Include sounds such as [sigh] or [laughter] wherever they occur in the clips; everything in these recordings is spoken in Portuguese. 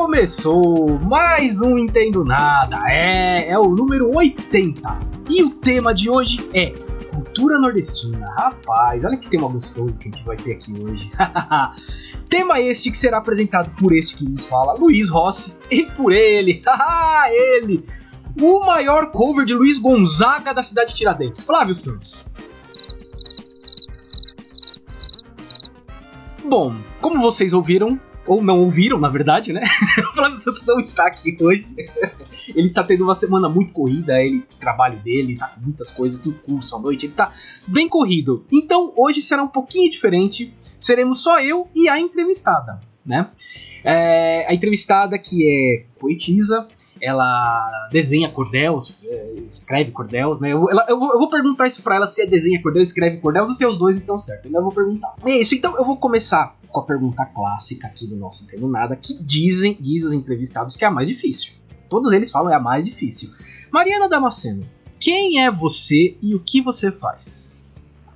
Começou mais um Entendo Nada, é, é o número 80. E o tema de hoje é cultura nordestina. Rapaz, olha que tema gostoso que a gente vai ter aqui hoje. [laughs] tema este que será apresentado por este que nos fala, Luiz Rossi, e por ele, [laughs] ele, o maior cover de Luiz Gonzaga da cidade de Tiradentes, Flávio Santos. Bom, como vocês ouviram, ou não ouviram, na verdade, né? [laughs] o Flávio Santos não está aqui hoje. ele está tendo uma semana muito corrida, ele trabalho dele, tá com muitas coisas, tem curso à noite, ele tá bem corrido. Então hoje será um pouquinho diferente. Seremos só eu e a entrevistada, né? É, a entrevistada que é poetisa, ela desenha cordéis, é, escreve cordéis, né? Eu, ela, eu, vou, eu, vou, perguntar isso pra ela se é desenha cordéis, escreve cordéis ou se os dois estão certos. Ainda vou perguntar. É isso, então eu vou começar com a pergunta clássica aqui do nosso Entendo Nada, que dizem, diz os entrevistados que é a mais difícil. Todos eles falam é a mais difícil. Mariana Damasceno, quem é você e o que você faz?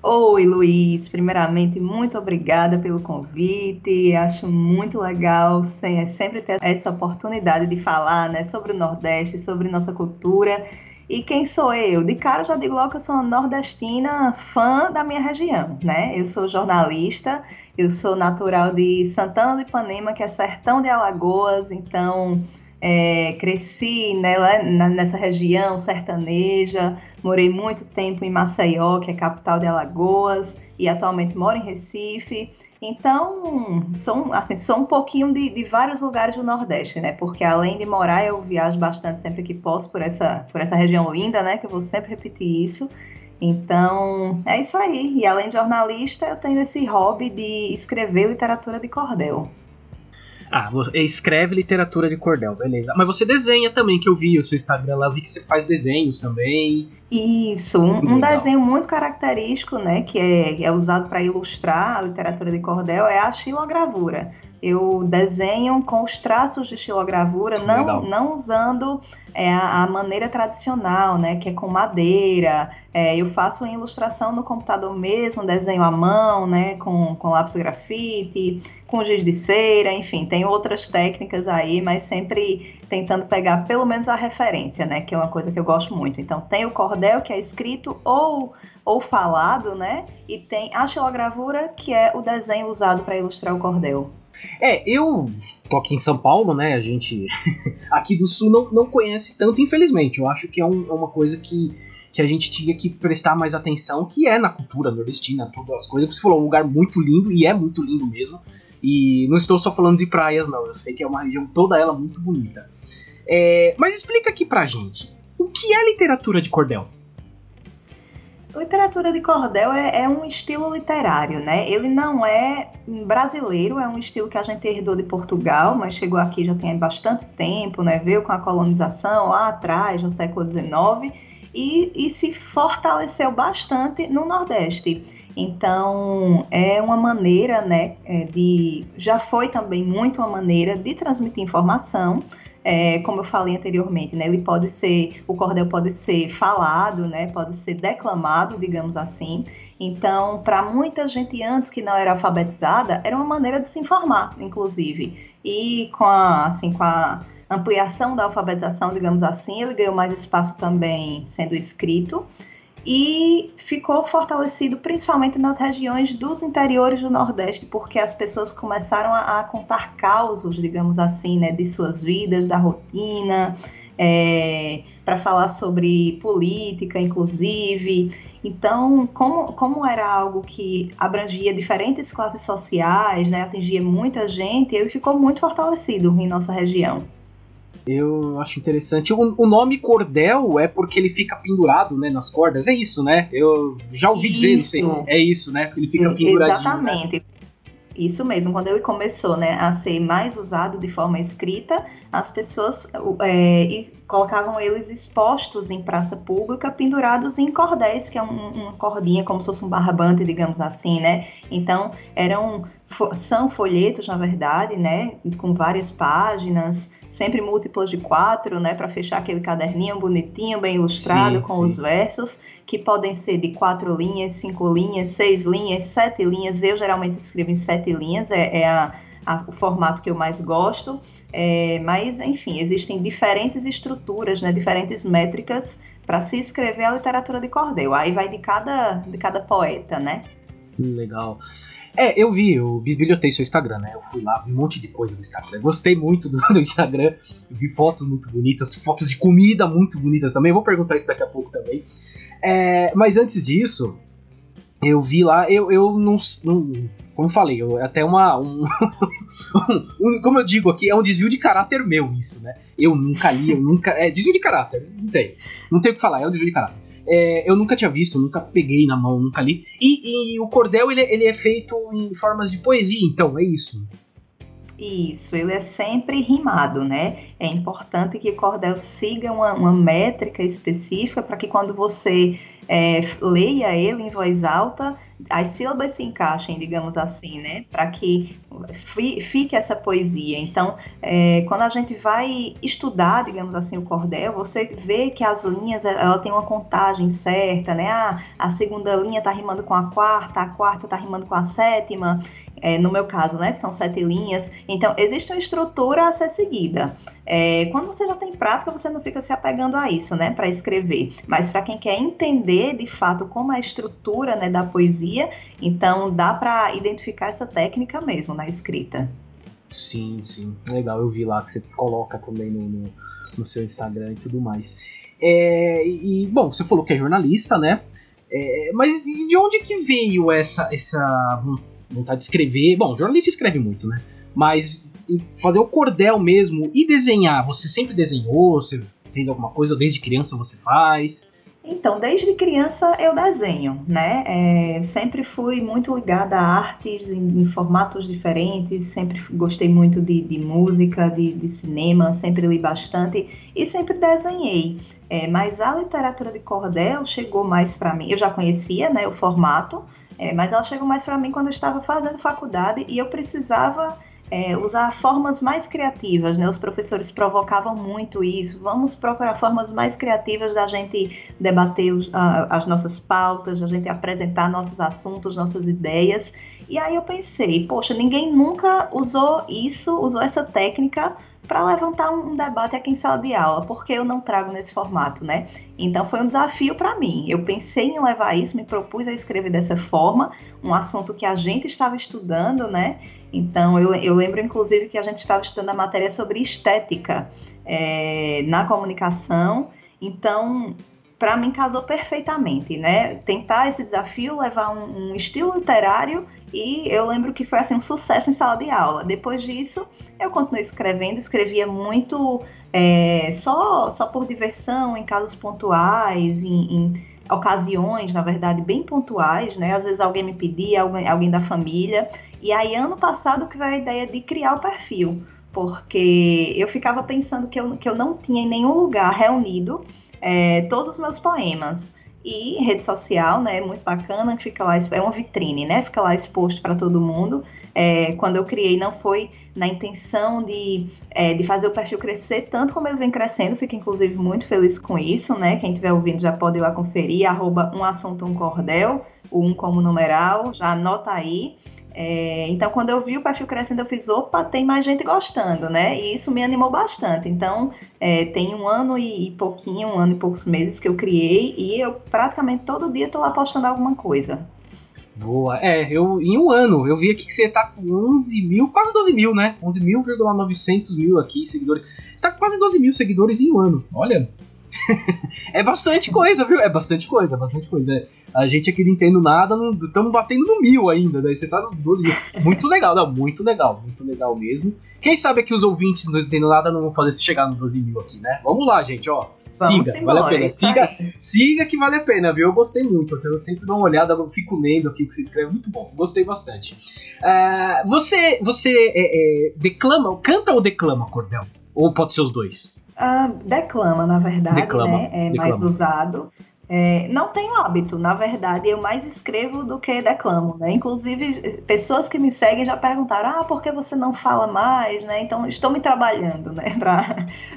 Oi, Luiz. Primeiramente, muito obrigada pelo convite. Acho muito legal é sempre ter essa oportunidade de falar né, sobre o Nordeste, sobre nossa cultura. E quem sou eu? De cara, eu já digo logo que eu sou nordestina fã da minha região, né? Eu sou jornalista, eu sou natural de Santana do Ipanema, que é sertão de Alagoas, então é, cresci nela, nessa região sertaneja, morei muito tempo em Maceió, que é capital de Alagoas, e atualmente moro em Recife. Então, sou, assim, sou um pouquinho de, de, vários lugares do Nordeste, né? Porque além de morar, eu viajo bastante sempre que posso por essa, por essa região linda, né? Que eu vou sempre repetir isso. Então, é isso aí. E além de jornalista, eu tenho esse hobby de escrever literatura de cordel. Ah, você escreve literatura de cordel, beleza. Mas você desenha também, que eu vi o seu Instagram lá, eu vi que você faz desenhos também. Isso, um, um desenho muito característico, né, que é, é usado para ilustrar a literatura de cordel, é a xilogravura eu desenho com os traços de estilogravura, não, não usando é, a, a, maneira tradicional, né, que é com madeira. É, eu faço ilustração no computador mesmo, desenho à mão, né, com, com lápis grafite, com giz de cera, enfim, tem outras técnicas aí, mas sempre tentando pegar pelo menos a referência, né, que é uma coisa que eu gosto muito. Então tem o cordel, que é escrito ou, ou falado, né, e tem a estilogravura, que é o desenho usado para ilustrar o cordel. É, eu tô aqui em São Paulo, né? A gente [laughs] aqui do Sul não, não conhece tanto, infelizmente. Eu acho que é, um, é uma coisa que, que a gente tinha que prestar mais atenção, que é na cultura nordestina, todas as coisas. Você falou, um lugar muito lindo, e é muito lindo mesmo. E não estou só falando de praias, não. Eu sei que é uma região toda ela muito bonita. É, mas explica aqui pra gente, o que é literatura de cordel? Literatura de cordel é, é, um estilo literário, né? Ele não é brasileiro, é um estilo que a gente herdou de Portugal, mas chegou aqui já tem bastante tempo, né? Veio com a colonização lá atrás, no século XIX, e, e se fortaleceu bastante no Nordeste. Então, é uma maneira, né, é, de. Já foi também muito uma maneira de transmitir informação, é, como eu falei anteriormente, né, ele pode ser, o cordel pode ser falado, né, pode ser declamado, digamos assim. Então, para muita gente antes que não era alfabetizada, era uma maneira de se informar, inclusive. E com a, assim, com a ampliação da alfabetização, digamos assim, ele ganhou mais espaço também sendo escrito e ficou fortalecido principalmente nas regiões dos interiores do Nordeste, porque as pessoas começaram a, a contar causos, digamos assim, né, de suas vidas, da rotina, é, para falar sobre política, inclusive. Então, como, como era algo que abrangia diferentes classes sociais, né, atingia muita gente, ele ficou muito fortalecido em nossa região. Eu acho interessante. O, o, nome cordel é porque ele fica pendurado, né, nas cordas. É isso, né? Eu já ouvi isso. dizer, não sei. É isso, né? Ele fica penduradinho. Exatamente. Né? Isso mesmo, quando ele começou né, a ser mais usado de forma escrita, as pessoas é, colocavam eles expostos em praça pública, pendurados em cordéis, que é um, uma cordinha como se fosse um barbante, digamos assim, né? Então, eram, são folhetos, na verdade, né, com várias páginas, sempre múltiplos de quatro, né, para fechar aquele caderninho bonitinho, bem ilustrado, sim, com sim. os versos, que podem ser de quatro linhas, cinco linhas, seis linhas, sete linhas. Eu geralmente escrevo em sete linhas, é, é a, a, o formato que eu mais gosto. É, mas, enfim, existem diferentes estruturas, né, diferentes métricas para se escrever a literatura de cordel. Aí vai de cada, de cada poeta, né? Legal. É, eu vi, eu bisbilhotei seu Instagram, né? Eu fui lá, vi um monte de coisa no Instagram. Gostei muito do, [laughs] do Instagram. Vi fotos muito bonitas, fotos de comida muito bonitas também. Vou perguntar isso daqui a pouco também. É, mas antes disso, eu vi lá, eu, eu não, não como falei, eu, é até uma. [laughs] Um, um, como eu digo aqui, é um desvio de caráter meu isso, né? Eu nunca li, eu nunca. É desvio de caráter, não tem. Não tem o que falar, é um desvio de caráter. É, eu nunca tinha visto, nunca peguei na mão, nunca li. E, e o cordel ele, ele é feito em formas de poesia, então, é isso. Isso, ele é sempre rimado, né? É importante que o cordel siga uma, uma métrica específica para que quando você é, leia ele em voz alta, as sílabas se encaixem, digamos assim, né? Para que fique essa poesia. Então, é, quando a gente vai estudar, digamos assim, o cordel, você vê que as linhas, ela tem uma contagem certa, né? Ah, a segunda linha está rimando com a quarta, a quarta está rimando com a sétima é, no meu caso, né, que são sete linhas. Então, existe uma estrutura a ser seguida. É, quando você já tem prática, você não fica se apegando a isso, né, para escrever. Mas para quem quer entender de fato como é a estrutura né, da poesia, então dá para identificar essa técnica mesmo na escrita. Sim, sim. Legal, eu vi lá que você coloca também no, no, no seu Instagram e tudo mais. É, e, bom, você falou que é jornalista, né? É, mas de onde que veio essa, essa vontade de escrever. Bom, jornalista escreve muito, né? Mas fazer o cordel mesmo e desenhar, você sempre desenhou? Você fez alguma coisa? Desde criança você faz? Então, desde criança eu desenho, né? É, sempre fui muito ligada a artes em, em formatos diferentes, sempre gostei muito de, de música, de, de, cinema, sempre li bastante e sempre desenhei. É, mas a literatura de cordel chegou mais para mim. Eu já conhecia, né, o formato, é, mas ela chegou mais para mim quando eu estava fazendo faculdade e eu precisava é, usar formas mais criativas, né? Os professores provocavam muito isso. Vamos procurar formas mais criativas da gente debater os, as nossas pautas, da gente apresentar nossos assuntos, nossas ideias. E aí eu pensei, poxa, ninguém nunca usou isso, usou essa técnica para levantar um debate aqui em sala de aula, porque eu não trago nesse formato, né? Então foi um desafio para mim. Eu pensei em levar isso, me propus a escrever dessa forma, um assunto que a gente estava estudando, né? Então eu, eu lembro inclusive que a gente estava estudando a matéria sobre estética é, na comunicação. Então para mim casou perfeitamente, né? Tentar esse desafio, levar um, um, estilo literário e eu lembro que foi assim um sucesso em sala de aula. Depois disso, eu continuei escrevendo, escrevia muito é, só só por diversão, em casos pontuais, em, em, ocasiões, na verdade, bem pontuais, né? Às vezes alguém me pedia, alguém, alguém da família. E aí ano passado que veio a ideia de criar o perfil, porque eu ficava pensando que eu, que eu não tinha em nenhum lugar reunido é, todos os meus poemas. E rede social, né, muito bacana, fica lá, é uma vitrine, né, fica lá exposto para todo mundo. É, quando eu criei, não foi na intenção de, é, de fazer o perfil crescer tanto como ele vem crescendo, fico inclusive muito feliz com isso, né, quem estiver ouvindo já pode ir lá conferir, arroba um assunto, um cordel, o um como numeral, já anota aí. É, então, quando eu vi o perfil crescendo, eu fiz, opa, tem mais gente gostando, né? E isso me animou bastante. Então, é, tem um ano e, e, pouquinho, um ano e poucos meses que eu criei e eu praticamente todo dia estou lá postando alguma coisa. Boa. É, eu em um ano, eu vi aqui que você tá com 11 mil, quase 12 mil, né? 11 mil,900 mil aqui seguidores. Você tá com quase 12 mil seguidores em um ano. Olha, [laughs] é bastante coisa, viu? É bastante coisa, bastante coisa. A gente aqui não entendo nada, estamos batendo no mil ainda, daí né? você tá no 12 mil. Muito legal, não, muito legal, muito legal mesmo. Quem sabe aqui os ouvintes não entendendo nada não vão fazer se chegar no 12 mil aqui, né? Vamos lá, gente, ó. Vamos siga, embora, vale a pena. Siga, siga que vale a pena, viu? Eu gostei muito. Eu sempre dou uma olhada, eu fico lendo aqui o que você escreve, muito bom. Gostei bastante. Uh, você você é, é, declama, canta ou declama, Cordel? Ou pode ser os dois? Uh, declama, na verdade, declama, né? É declama. mais usado. É, não tenho hábito, na verdade, eu mais escrevo do que declamo, né? Inclusive, pessoas que me seguem já perguntaram: ah, por que você não fala mais, né? Então, estou me trabalhando, né, [laughs]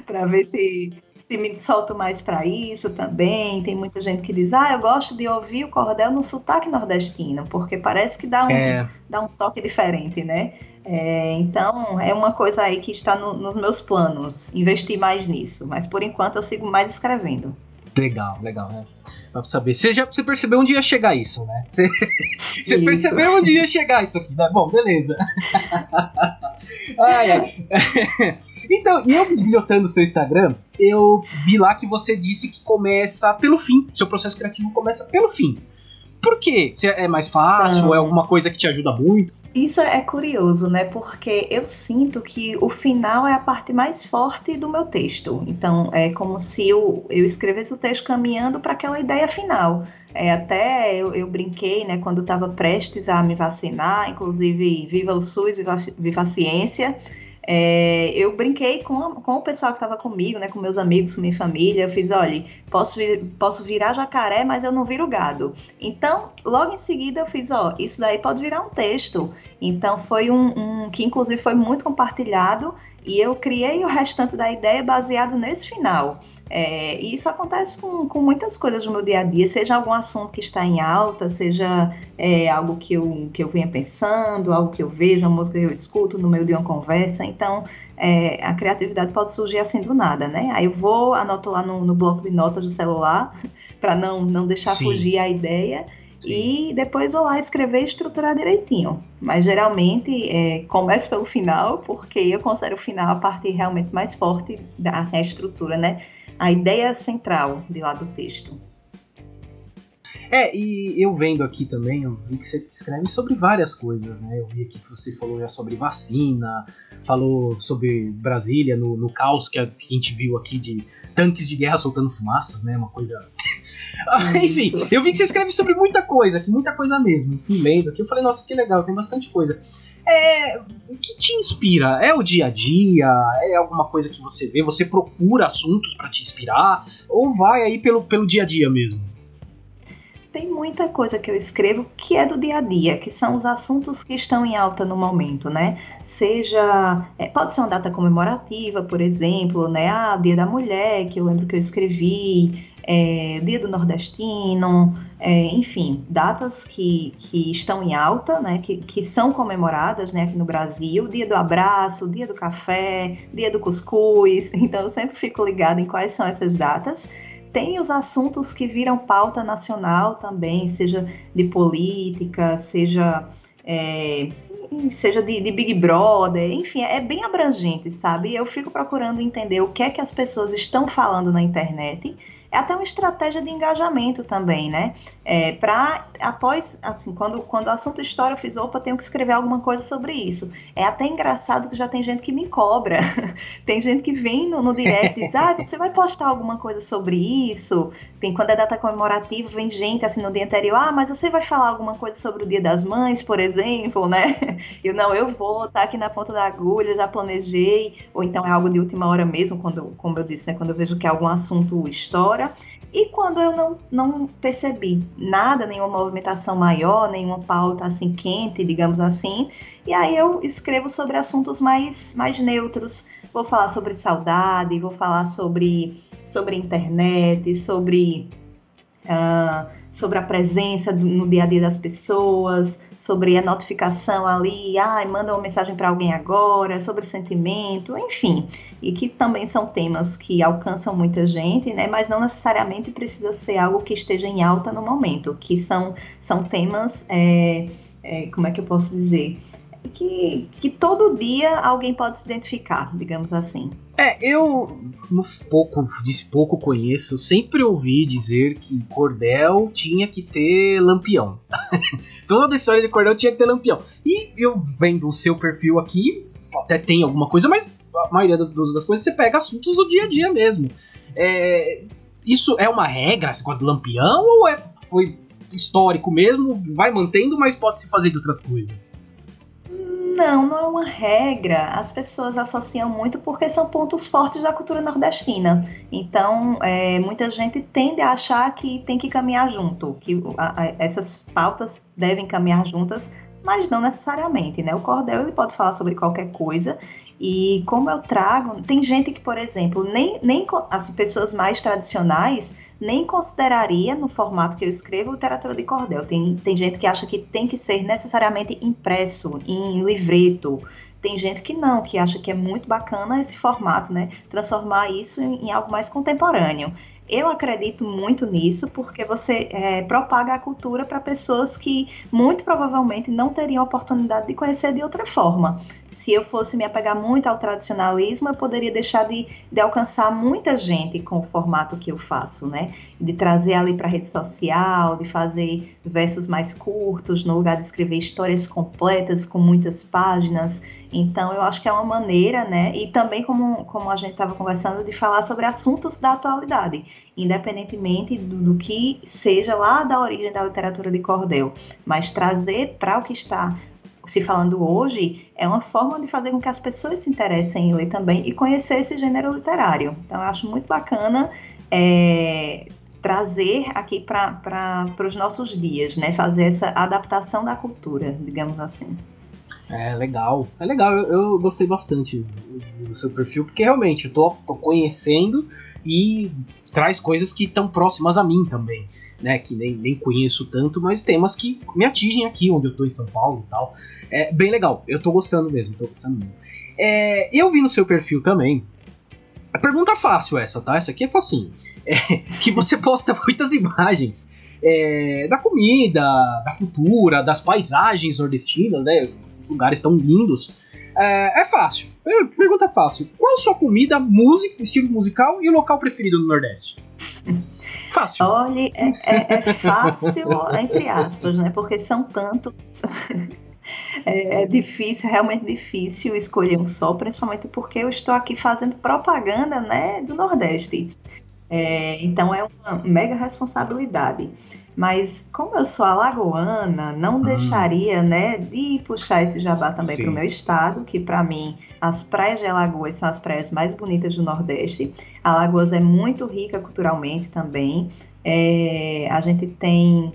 para ver se, se me solto mais para isso também. Tem muita gente que diz: ah, eu gosto de ouvir o cordel no sotaque nordestino, porque parece que dá um, é. dá um toque diferente, né? É, então, é uma coisa aí que está no, nos meus planos, investir mais nisso. Mas por enquanto eu sigo mais escrevendo. Legal, legal, né? Pra saber. Você já você percebeu onde ia chegar isso, né? Você, [laughs] você percebeu onde ia chegar isso aqui, né? Bom, beleza. [laughs] ai, ai. [laughs] Então, e eu bisbilhotando o seu Instagram, eu vi lá que você disse que começa pelo fim. Seu processo criativo começa pelo fim. Por quê? Se é mais fácil? É alguma coisa que te ajuda muito? Isso é curioso, né? Porque eu sinto que o final é a parte mais forte do meu texto. Então, é como se eu, eu escrevesse o texto caminhando para aquela ideia final. É, até eu, eu brinquei, né, quando estava prestes a me vacinar, inclusive Viva o SUS, Viva, Viva a Ciência. É, eu brinquei com, com o pessoal que estava comigo, né, com meus amigos, com minha família. Eu fiz, olha, posso, vir, posso virar jacaré, mas eu não viro gado. Então, logo em seguida, eu fiz, ó, isso daí pode virar um texto. Então, foi um, um que, inclusive, foi muito compartilhado. E eu criei o restante da ideia baseado nesse final. É, e isso acontece com, com muitas coisas no meu dia a dia, seja algum assunto que está em alta, seja é, algo que eu, que eu venha pensando, algo que eu vejo, uma música que eu escuto no meio de uma conversa. Então, é, a criatividade pode surgir assim do nada, né? Aí eu vou, anoto lá no, no bloco de notas do celular, [laughs] para não, não deixar Sim. fugir a ideia. Sim. E depois vou lá escrever e estruturar direitinho. Mas geralmente é, começo pelo final, porque eu considero o final a parte realmente mais forte da assim, estrutura, né? A ideia central de lá do texto. É, e eu vendo aqui também, eu vi que você escreve sobre várias coisas, né? Eu vi aqui que você falou já sobre vacina, falou sobre Brasília, no, no caos que a, que a gente viu aqui de tanques de guerra soltando fumaças, né? Uma coisa. [laughs] Enfim, eu vi que você escreve sobre muita coisa, que muita coisa mesmo. Fui lendo aqui, eu falei, nossa, que legal, tem bastante coisa. É, o que te inspira? É o dia a dia? É alguma coisa que você vê? Você procura assuntos para te inspirar? Ou vai aí pelo, pelo dia a dia mesmo? Tem muita coisa que eu escrevo que é do dia a dia, que são os assuntos que estão em alta no momento, né? Seja, é, pode ser uma data comemorativa, por exemplo, né? Ah, o Dia da Mulher, que eu lembro que eu escrevi, é, Dia do Nordestino, é, enfim, datas que, que estão em alta, né, que, que são comemoradas né, aqui no Brasil, Dia do Abraço, Dia do Café, Dia do Cuscuz, [laughs] então eu sempre fico ligada em quais são essas datas. Tem os assuntos que viram pauta nacional também, seja de política, seja é, seja de, de, Big Brother, enfim, é bem abrangente, sabe? Eu fico procurando entender o que é que as pessoas estão falando na internet é até uma estratégia de engajamento também, né? É, para após, assim, quando, quando o assunto história, eu fiz, opa, tenho que escrever alguma coisa sobre isso. É até engraçado que já tem gente que me cobra. [laughs] tem gente que vem no, no direct e diz, ah, [laughs] você vai postar alguma coisa sobre isso? Tem quando é data comemorativa, vem gente assim no dia anterior, ah, mas você vai falar alguma coisa sobre o Dia das Mães, por exemplo, [laughs] né? Eu não, eu vou, tá aqui na ponta da agulha, já planejei, ou então é algo de última hora mesmo, quando, como eu disse, né, quando eu vejo que é algum assunto história e quando eu não, não percebi nada, nenhuma movimentação maior, nenhuma pauta assim quente, digamos assim, e aí eu escrevo sobre assuntos mais, mais neutros. Vou falar sobre saudade, vou falar sobre, sobre internet, sobre uh, sobre a presença no dia a dia das pessoas, sobre a notificação ali, ai, manda uma mensagem para alguém agora, sobre sentimento, enfim, e que também são temas que alcançam muita gente, né, mas não necessariamente precisa ser algo que esteja em alta no momento, que são, são temas, é, é, como é que eu posso dizer, que, que todo dia alguém pode se identificar, digamos assim. É, eu pouco, disse pouco conheço, sempre ouvi dizer que cordel tinha que ter lampião. [laughs] Toda história de cordel tinha que ter lampião. E eu vendo o seu perfil aqui, até tem alguma coisa, mas a maioria das, das coisas você pega assuntos do dia a dia mesmo. É, isso é uma regra, esse negócio lampião, ou é, foi histórico mesmo, vai mantendo, mas pode se fazer de outras coisas? Não, não é uma regra. As pessoas associam muito porque são pontos fortes da cultura nordestina. Então, é, muita gente tende a achar que tem que caminhar junto, que a, a, essas pautas devem caminhar juntas, mas não necessariamente, né? O cordel ele pode falar sobre qualquer coisa E como eu trago, tem gente que, por exemplo, nem, nem as pessoas mais tradicionais nem consideraria no formato que eu escrevo literatura de cordel. Tem, tem gente que acha que tem que ser necessariamente impresso em livreto. Tem gente que não, que acha que é muito bacana esse formato, né? Transformar isso em, em algo mais contemporâneo. Eu acredito muito nisso porque você é, propaga a cultura para pessoas que muito provavelmente não teriam oportunidade de conhecer de outra forma. Se eu fosse me apegar muito ao tradicionalismo, eu poderia deixar de, de alcançar muita gente com o formato que eu faço, né? De trazer ali para a rede social, de fazer versos mais curtos, no lugar de escrever histórias completas com muitas páginas. Então, eu acho que é uma maneira, né? E também, como, como a gente estava conversando, de falar sobre assuntos da atualidade, independentemente do, do, que seja lá da origem da literatura de cordel, mas trazer para o que está se falando hoje é uma forma de fazer com que as pessoas se interessem em ler também e conhecer esse gênero literário. Então, eu acho muito bacana. É, trazer aqui para os nossos dias, né? Fazer essa adaptação da cultura, digamos assim. É legal, é legal, eu, eu, gostei bastante do seu perfil, porque realmente eu tô, tô conhecendo e traz coisas que estão próximas a mim também, né? Que nem, nem conheço tanto, mas temas que me atingem aqui, onde eu tô em São Paulo e tal. É bem legal, eu tô gostando mesmo, tô gostando mesmo. É, eu vi no seu perfil também. A pergunta fácil essa, tá? Essa aqui é facinho. É, [laughs] que você posta muitas [laughs] imagens é, da comida, da cultura, das paisagens nordestinas, né? os lugares tão lindos. É, é fácil. Pergunta fácil. Qual a sua comida, música, estilo musical e o local preferido no Nordeste? [laughs] Fácil. Olha, é, é, é fácil, entre aspas, né? Porque são tantos. [laughs] É, é, difícil, realmente difícil escolher um só, principalmente porque eu estou aqui fazendo propaganda né, do Nordeste. É, então é uma mega responsabilidade. Mas como eu sou alagoana, não hum. deixaria, né, de puxar esse jabá também para o meu estado, que para mim as praias de Alagoas são as praias mais bonitas do Nordeste. Alagoas é muito rica culturalmente também. É, a gente tem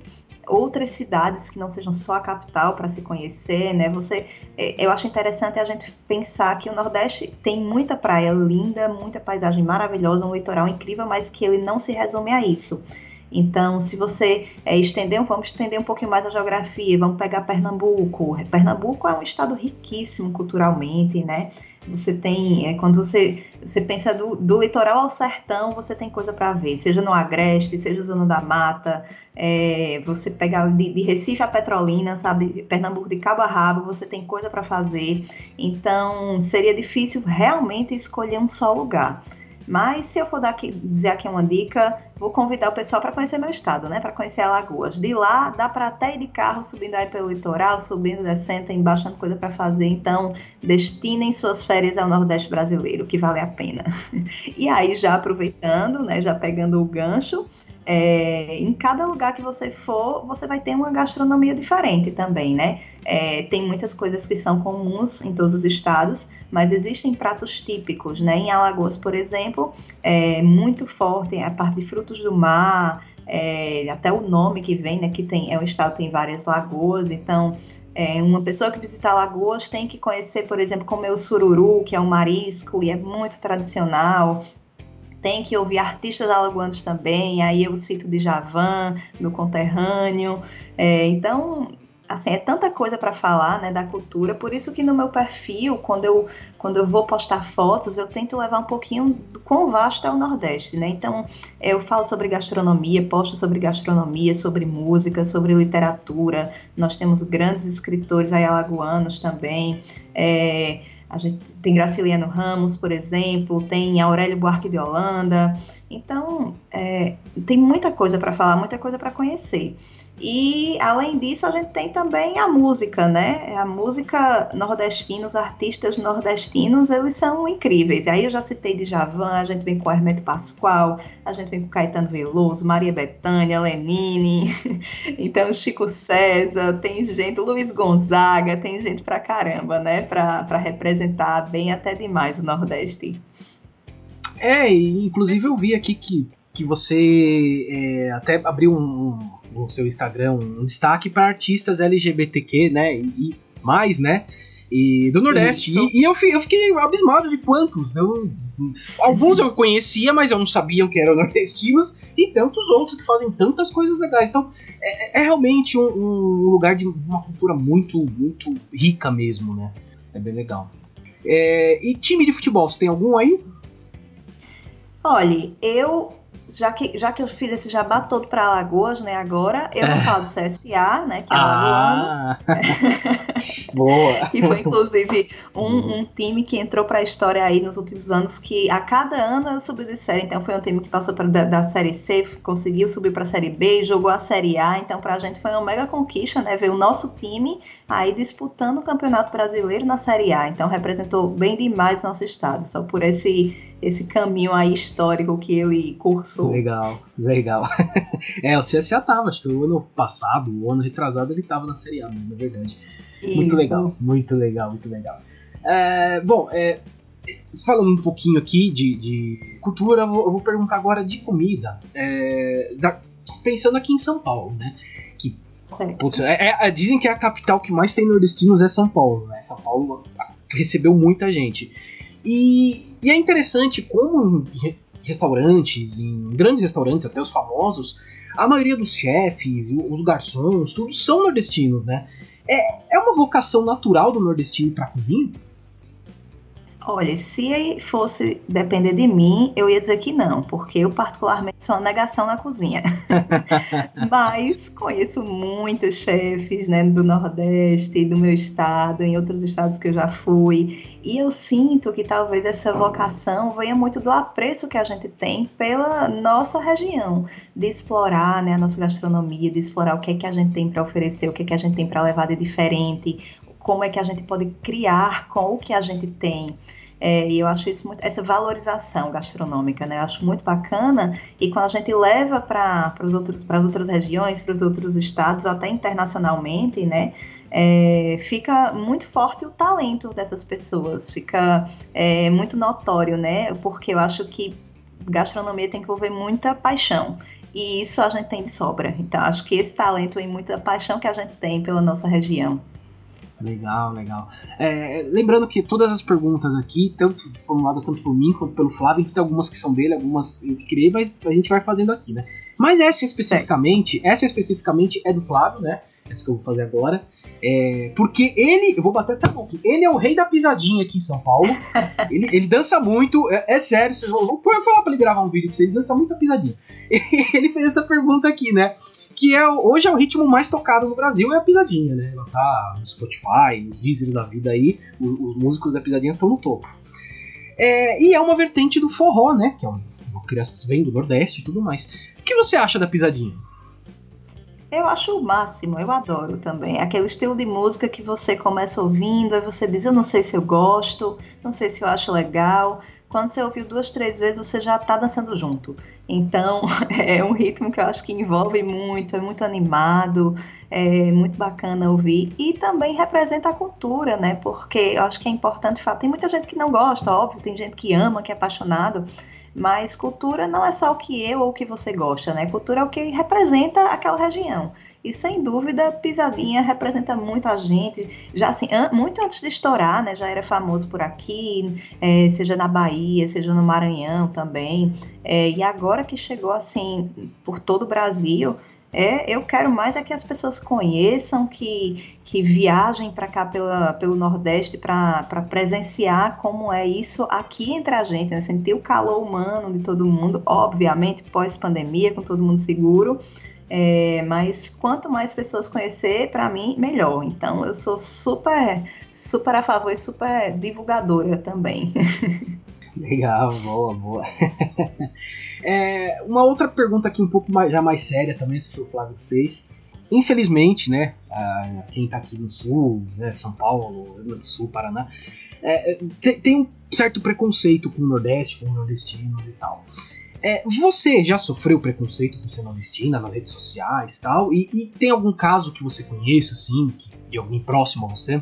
outras cidades que não sejam só a capital para se conhecer, né? Você, é, eu acho interessante a gente pensar que o Nordeste tem muita praia linda, muita paisagem maravilhosa, um litoral incrível, mas que ele não se resume a isso. Então, se você é, estender, vamos estender um pouquinho mais a geografia, vamos pegar Pernambuco. Pernambuco é um estado riquíssimo culturalmente, né? Você tem, é, quando você, você pensa do, do litoral ao sertão, você tem coisa para ver, seja no Agreste, seja Zona da Mata, é, você pegar de, de, Recife a Petrolina, sabe, Pernambuco de cabo a rabo, você tem coisa para fazer. Então, seria difícil realmente escolher um só lugar. Mas se eu for dar dizer aqui uma dica, vou convidar o pessoal para conhecer meu estado, né? Para conhecer Alagoas. De lá dá para até ir de carro subindo aí pelo litoral, subindo, descendo, tem bastante coisa para fazer. Então, destinem suas férias ao Nordeste brasileiro, que vale a pena. [laughs] E aí, já aproveitando, né? Já pegando o gancho, é, em cada lugar que você for, você vai ter uma gastronomia diferente também, né? É, tem muitas coisas que são comuns em todos os estados, mas existem pratos típicos, né? Em Alagoas, por exemplo, é muito forte a parte de frutos do mar, é, até o nome que vem, né? Que tem, é um estado tem várias lagoas, então é, uma pessoa que visita Alagoas tem que conhecer, por exemplo, comer o sururu, que é um marisco e é muito tradicional tem que ouvir artistas alagoanos também, aí eu cito de Javan, meu conterrâneo. É, então, assim, é tanta coisa para falar, né, da cultura, por isso que no meu perfil, quando eu, quando eu vou postar fotos, eu tento levar um pouquinho do quão vasto é o Nordeste, né? Então, eu falo sobre gastronomia, posto sobre gastronomia, sobre música, sobre literatura. Nós temos grandes escritores aí alagoanos também. É, a gente tem Graciliano Ramos, por exemplo, tem Aurélio Buarque de Holanda. Então, é, tem muita coisa para falar, muita coisa para conhecer. E além disso, a gente tem também a música, né? A música nordestina, os artistas nordestinos, eles são incríveis. Aí eu já citei de Javan, a gente vem com Hermeto Pascoal, a gente vem com Caetano Veloso, Maria Bethânia, Lenine, [laughs] então Chico César, tem gente, Luiz Gonzaga, tem gente pra caramba, né? Pra, pra representar bem até demais o Nordeste. É, inclusive eu vi aqui que, que você é, até abriu um no seu Instagram um destaque para artistas LGBTQ, né? E mais, né? E do Nordeste. E, e, eu, eu fiquei abismado de quantos. Eu, alguns eu conhecia, mas eu não sabia que eram [laughs] nordestinos. E tantos outros que fazem tantas coisas legais. Então, é, é realmente um, um, lugar de uma cultura muito, muito rica mesmo, né? É bem legal. É, e time de futebol, você tem algum aí? Olha, eu já que, já que eu fiz esse jabá todo para Alagoas, né, agora, eu vou é. falar do CSA, né, que é ah, [laughs] [laughs] Boa! e foi, inclusive, um, um time que entrou para a história aí nos últimos anos, que a cada ano subiu de série, então foi um time que passou pra, da, da Série C, conseguiu subir para a Série B, jogou a Série A, então para a gente foi uma mega conquista, né, ver o nosso time aí disputando o Campeonato Brasileiro na Série A, então representou bem demais o nosso estado, só por esse esse caminho aí histórico que ele cursou. Legal, legal. [laughs] é, o CSA tava, acho que o ano passado, o ano retrasado, ele tava na Série A, na verdade. Isso. Muito legal, muito legal, muito legal. É, bom, é, falando um pouquinho aqui de, de cultura, eu vou, eu vou, perguntar agora de comida. É, da, pensando aqui em São Paulo, né? Que, putz, é, é, dizem que é a capital que mais tem nordestinos é São Paulo, né? São Paulo recebeu muita gente. E, e é interessante como em restaurantes, em grandes restaurantes, até os famosos, a maioria dos chefes, os garçons, tudo são nordestinos, né? É, é uma vocação natural do nordestino para cozinha? Olha, se fosse depender de mim, eu ia dizer que não, porque eu particularmente sou uma negação na cozinha. [laughs] Mas conheço muitos chefes né, do Nordeste, do meu estado, em outros estados que eu já fui, e eu sinto que talvez essa vocação venha muito do apreço que a gente tem pela nossa região, de explorar né, a nossa gastronomia, de explorar o que é que a gente tem para oferecer, o que é que a gente tem para levar de diferente, como é que a gente pode criar com o que a gente tem. É, e eu acho isso muito, essa valorização gastronômica, né? Eu acho muito bacana. E quando a gente leva para outros, as outras regiões, para os outros estados, até internacionalmente, né? É, fica muito forte o talento dessas pessoas, fica é, muito notório, né? Porque eu acho que gastronomia tem que envolver muita paixão. E isso a gente tem de sobra. Então, acho que esse talento e muita paixão que a gente tem pela nossa região. Legal, legal. É, lembrando que todas as perguntas aqui, tanto formuladas tanto por mim quanto pelo Flávio, então tem algumas que são dele, algumas eu que criei, mas a gente vai fazendo aqui, né? Mas essa especificamente, essa especificamente é do Flávio, né? Essa que eu vou fazer agora. É, porque ele, eu vou bater até aqui, ele é o rei da pisadinha aqui em São Paulo. [laughs] ele, ele dança muito, é, é sério, vocês vão, vou falar pra ele gravar um vídeo pra você, ele dança muito a pisadinha. [laughs] ele fez essa pergunta aqui, né? que é hoje é o ritmo mais tocado no Brasil, é a pisadinha, né? Ela tá no Spotify, nos Deezers da vida aí, os, os músicos da pisadinha estão no topo. É, e é uma vertente do forró, né? Que é uma, uma criação vem do Nordeste e tudo mais. O que você acha da pisadinha? Eu acho o máximo, eu adoro também. Aquele estilo de música que você começa ouvindo, aí você diz, eu não sei se eu gosto, não sei se eu acho legal. Quando você ouviu duas, três vezes, você já está dançando junto. Então, [laughs] é um ritmo que eu acho que envolve muito, é muito animado, é muito bacana ouvir. E também representa a cultura, né? Porque eu acho que é importante falar. Tem muita gente que não gosta, óbvio, tem gente que ama, que é apaixonado. Mas cultura não é só o que eu ou o que você gosta, né? Cultura é o que representa aquela região. E sem dúvida, Pisadinha representa muito a gente, já assim, an muito antes de estourar, né? Já era famoso por aqui, é, seja na Bahia, seja no Maranhão também. É, e agora que chegou assim por todo o Brasil, é, eu quero mais é que as pessoas conheçam, que, que viajem para cá pela, pelo Nordeste para presenciar como é isso aqui entre a gente, né? sentir o calor humano de todo mundo, obviamente pós-pandemia, com todo mundo seguro, é, mas quanto mais pessoas conhecer, para mim, melhor. Então, eu sou super, super a favor e super divulgadora também. [laughs] Legal, boa, boa. [laughs] é, uma outra pergunta aqui um pouco mais, já mais séria também, se o Flávio fez. Infelizmente, né, quem está aqui no Sul, né, São Paulo, Rio do Sul, Paraná, é, tem, tem um certo preconceito com o Nordeste, com o nordestino e tal. É, você já sofreu preconceito por ser nordestina nas redes sociais tal? E, e tem algum caso que você conheça, assim, que, de alguém próximo a você?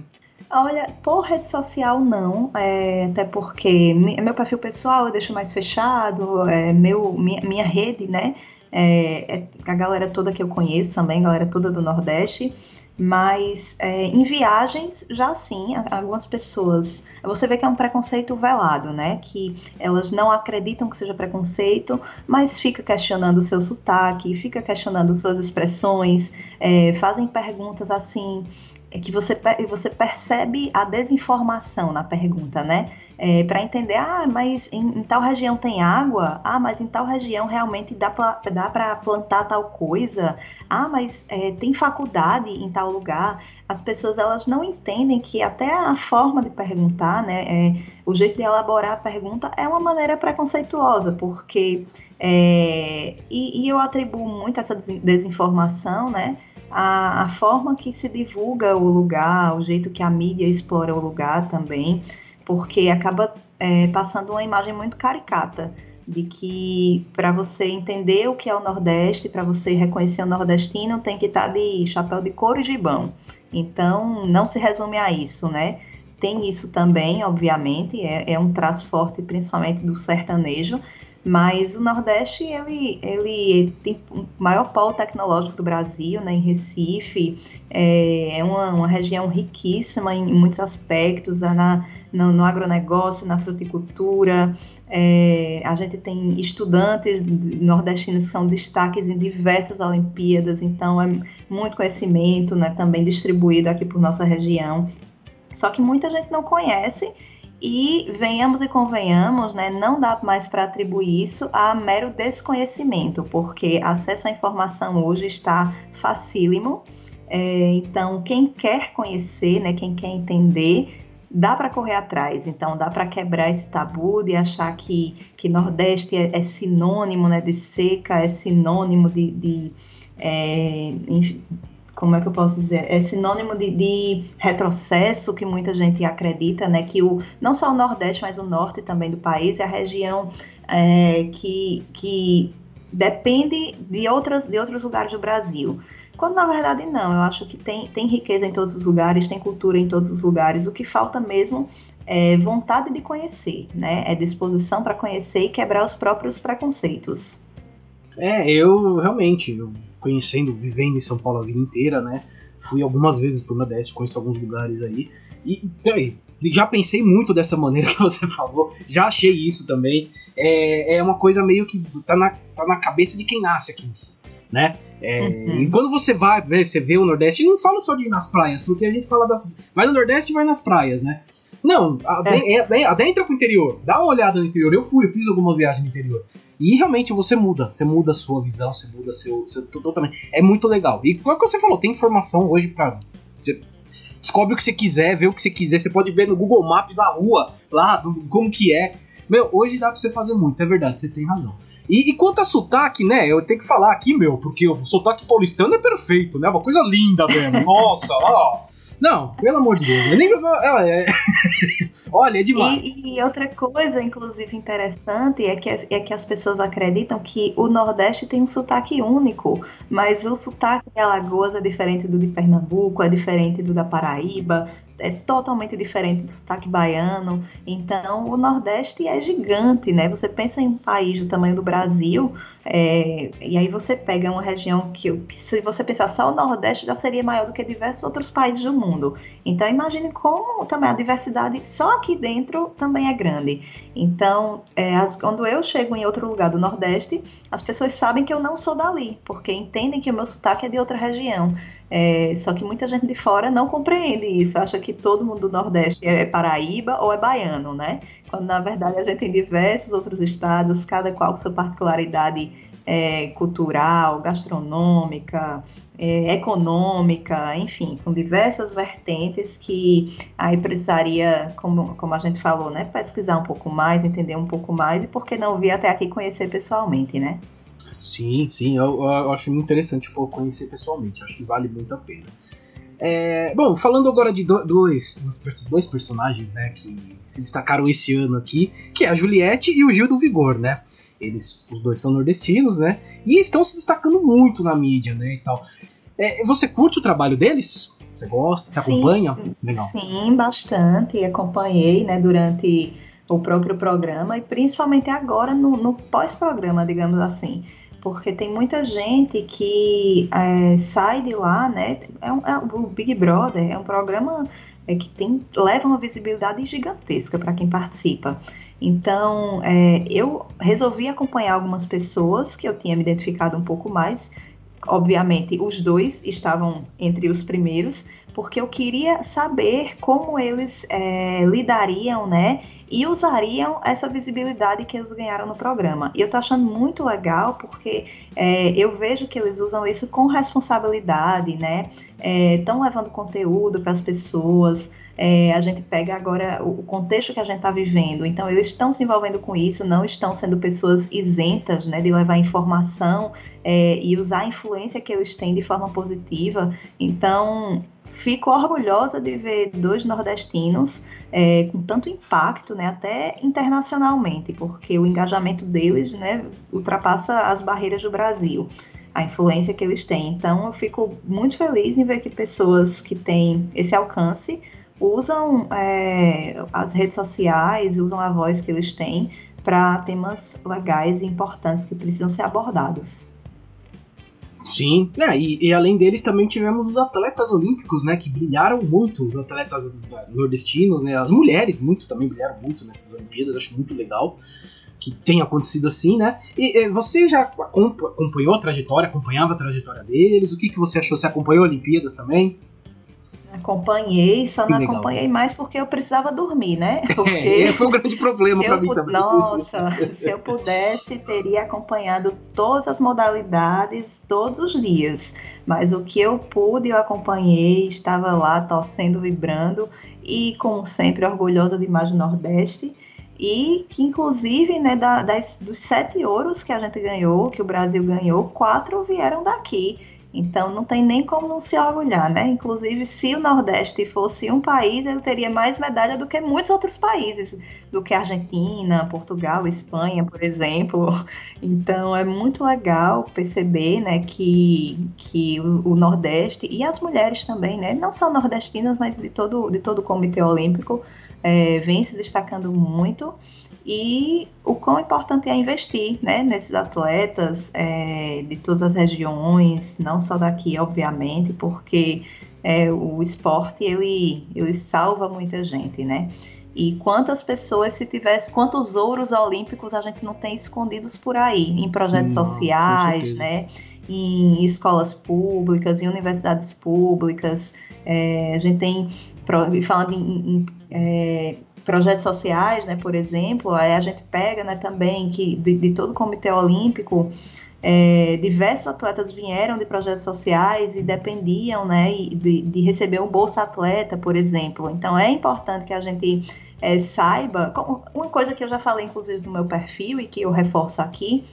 Olha, por rede social não, é, até porque meu perfil pessoal eu deixo mais fechado, é, meu, minha, minha rede, né? É, é, a galera toda que eu conheço também, galera toda do Nordeste. Mas é, em viagens, já sim, algumas pessoas. Você vê que é um preconceito velado, né? Que elas não acreditam que seja preconceito, mas fica questionando o seu sotaque, fica questionando suas expressões, é, fazem perguntas assim é que você, você percebe a desinformação na pergunta, né? É, para entender, ah, mas em, em, tal região tem água? Ah, mas em tal região realmente dá para plantar tal coisa? Ah, mas é, tem faculdade em tal lugar? As pessoas elas não entendem que até a forma de perguntar, né, é, o jeito de elaborar a pergunta é uma maneira preconceituosa, porque é, e, e eu atribuo muito essa desinformação, né? A, a forma que se divulga o lugar, o jeito que a mídia explora o lugar também, porque acaba é, passando uma imagem muito caricata de que para você entender o que é o Nordeste, para você reconhecer o nordestino, tem que estar tá de chapéu de couro e gibão. Então, não se resume a isso, né? Tem isso também, obviamente, é, é um traço forte, principalmente do sertanejo, mas o Nordeste, ele, ele tem o maior polo tecnológico do Brasil, né, em Recife, é, é uma, uma região riquíssima em, muitos aspectos, na, no, no agronegócio, na fruticultura, é, a gente tem estudantes nordestinos que são destaques em diversas Olimpíadas, então é muito conhecimento né, também distribuído aqui por nossa região. Só que muita gente não conhece e venhamos e convenhamos, né, não dá mais para atribuir isso a mero desconhecimento, porque acesso à informação hoje está facílimo. É, então, quem quer conhecer, né, quem quer entender, dá para correr atrás. Então, dá para quebrar esse tabu de achar que, que Nordeste é, é sinônimo né, de seca, é sinônimo de, de é, como é que eu posso dizer, é sinônimo de, de, retrocesso que muita gente acredita, né, que o, não só o Nordeste, mas o Norte também do país é a região é, que, que depende de, outras, de outros lugares do Brasil. Quando na verdade não, eu acho que tem, tem riqueza em todos os lugares, tem cultura em todos os lugares, o que falta mesmo é vontade de conhecer, né, é disposição para conhecer e quebrar os próprios preconceitos. É, eu realmente, eu conhecendo, vivendo em São Paulo a vida inteira, né? Fui algumas vezes pro Nordeste, conheço alguns lugares aí. E, peraí, já pensei muito dessa maneira [laughs] que você falou, já achei isso também. É, é uma coisa meio que tá na, tá na cabeça de quem nasce aqui, né? É, uhum. E quando você vai, você vê o Nordeste, e não falo só de ir nas praias, porque a gente fala das. Vai no Nordeste e vai nas praias, né? Não, é. adentra pro interior, dá uma olhada no interior. Eu fui, eu fiz algumas viagens no interior. E realmente você muda, você muda a sua visão, você muda seu, seu totalmente. É muito legal. E como é que você falou, tem informação hoje pra. Você descobre o que você quiser, vê o que você quiser. Você pode ver no Google Maps a rua lá, como que é. Meu, hoje dá pra você fazer muito, é verdade, você tem razão. E, e quanto a sotaque, né? Eu tenho que falar aqui, meu, porque o sotaque paulistano é perfeito, né? Uma coisa linda, velho. Nossa, ó. Não, pelo amor de Deus. Eu nem ela é. [laughs] Olha, é demais. E, e, outra coisa, inclusive, interessante é que, é que as pessoas acreditam que o Nordeste tem um sotaque único, mas o sotaque de Alagoas é diferente do de Pernambuco, é diferente do da Paraíba, é totalmente diferente do sotaque baiano. Então, o Nordeste é gigante, né? Você pensa em um país do tamanho do Brasil, é, e aí você pega uma região que, que, se você pensar só o Nordeste, já seria maior do que diversos outros países do mundo. Então, imagine como também a diversidade só aqui dentro também é grande. Então, é, as, quando eu chego em outro lugar do Nordeste, as pessoas sabem que eu não sou dali, porque entendem que o meu sotaque é de outra região. É, só que muita gente de fora não compreende isso, acha que todo mundo do Nordeste é Paraíba ou é baiano, né? Quando na verdade a gente tem diversos outros estados, cada qual com sua particularidade é, cultural, gastronômica, é, econômica, enfim, com diversas vertentes que aí precisaria, como, como a gente falou, né, pesquisar um pouco mais, entender um pouco mais e por que não vir até aqui conhecer pessoalmente, né? Sim, sim, eu, eu acho muito interessante pô, conhecer pessoalmente, acho que vale muito a pena. É, bom, falando agora de dois, dois personagens né, que se destacaram esse ano aqui, que é a Juliette e o Gil do Vigor, né? Eles, os dois são nordestinos, né? E estão se destacando muito na mídia, né? E tal. É, você curte o trabalho deles? Você gosta? Você sim, acompanha? Legal. Sim, bastante. Acompanhei, né, durante o próprio programa e principalmente agora no, no pós-programa, digamos assim porque tem muita gente que é, sai de lá, né? É, um, é, o Big Brother é um programa é, que tem, leva uma visibilidade gigantesca para quem participa. Então, é, eu resolvi acompanhar algumas pessoas que eu tinha me identificado um pouco mais. Obviamente, os dois estavam entre os primeiros, porque eu queria saber como eles é, lidariam, né? E usariam essa visibilidade que eles ganharam no programa. E eu tô achando muito legal porque é, eu vejo que eles usam isso com responsabilidade, né? Estão é, levando conteúdo para as pessoas. É, a gente pega agora o contexto que a gente está vivendo. Então, eles estão se envolvendo com isso, não estão sendo pessoas isentas né, de levar informação é, e usar a influência que eles têm de forma positiva. Então, Fico orgulhosa de ver dois nordestinos é, com tanto impacto, né, até internacionalmente, porque o engajamento deles né, ultrapassa as barreiras do Brasil, a influência que eles têm. Então, eu fico muito feliz em ver que pessoas que têm esse alcance usam é, as redes sociais, usam a voz que eles têm para temas legais e importantes que precisam ser abordados. Sim, é, e, e, além deles também tivemos os atletas olímpicos, né, que brilharam muito, os atletas nordestinos, né, as mulheres muito também brilharam muito nessas Olimpíadas, acho muito legal que tenha acontecido assim, né? E, e você já acompanhou a trajetória, acompanhava a trajetória deles? O que, que você achou? Você acompanhou Olimpíadas também? Acompanhei, só que não legal. acompanhei mais porque eu precisava dormir, né? [laughs] É, porque é, foi um grande [laughs] problema para mim também. Nossa, [laughs] se eu pudesse, teria acompanhado todas as modalidades todos os dias. Mas o que eu pude, eu acompanhei, estava lá torcendo, vibrando e, como sempre, orgulhosa de do Nordeste. E que, inclusive, né, da, das, dos sete ouros que a gente ganhou, que o Brasil ganhou, quatro vieram daqui. Então não tem nem como se orgulhar, né? Inclusive, se o Nordeste fosse um país, ele teria mais medalha do que muitos outros países, do que Argentina, Portugal, Espanha, por exemplo. [laughs] Então é muito legal perceber, né, que, que o, o Nordeste e as mulheres também, né, não só nordestinas, mas de todo, de todo o Comitê Olímpico, é, vem se destacando muito e o quão importante é investir né, nesses atletas é, de todas as regiões, não só daqui, obviamente, porque é, o esporte ele, ele salva muita gente, né? E quantas pessoas, se tivesse, quantos ouros olímpicos a gente não tem escondidos por aí, em projetos não, sociais, né? Em escolas públicas, em universidades públicas. É, a gente tem, falando em, em é, projetos sociais, né, por exemplo, aí a gente pega né, também que de, de todo o Comitê Olímpico, é, diversos atletas vieram de projetos sociais e dependiam né, de, de receber um Bolsa Atleta, por exemplo. Então é importante que a gente é, saiba, uma coisa que eu já falei inclusive no meu perfil e que eu reforço aqui,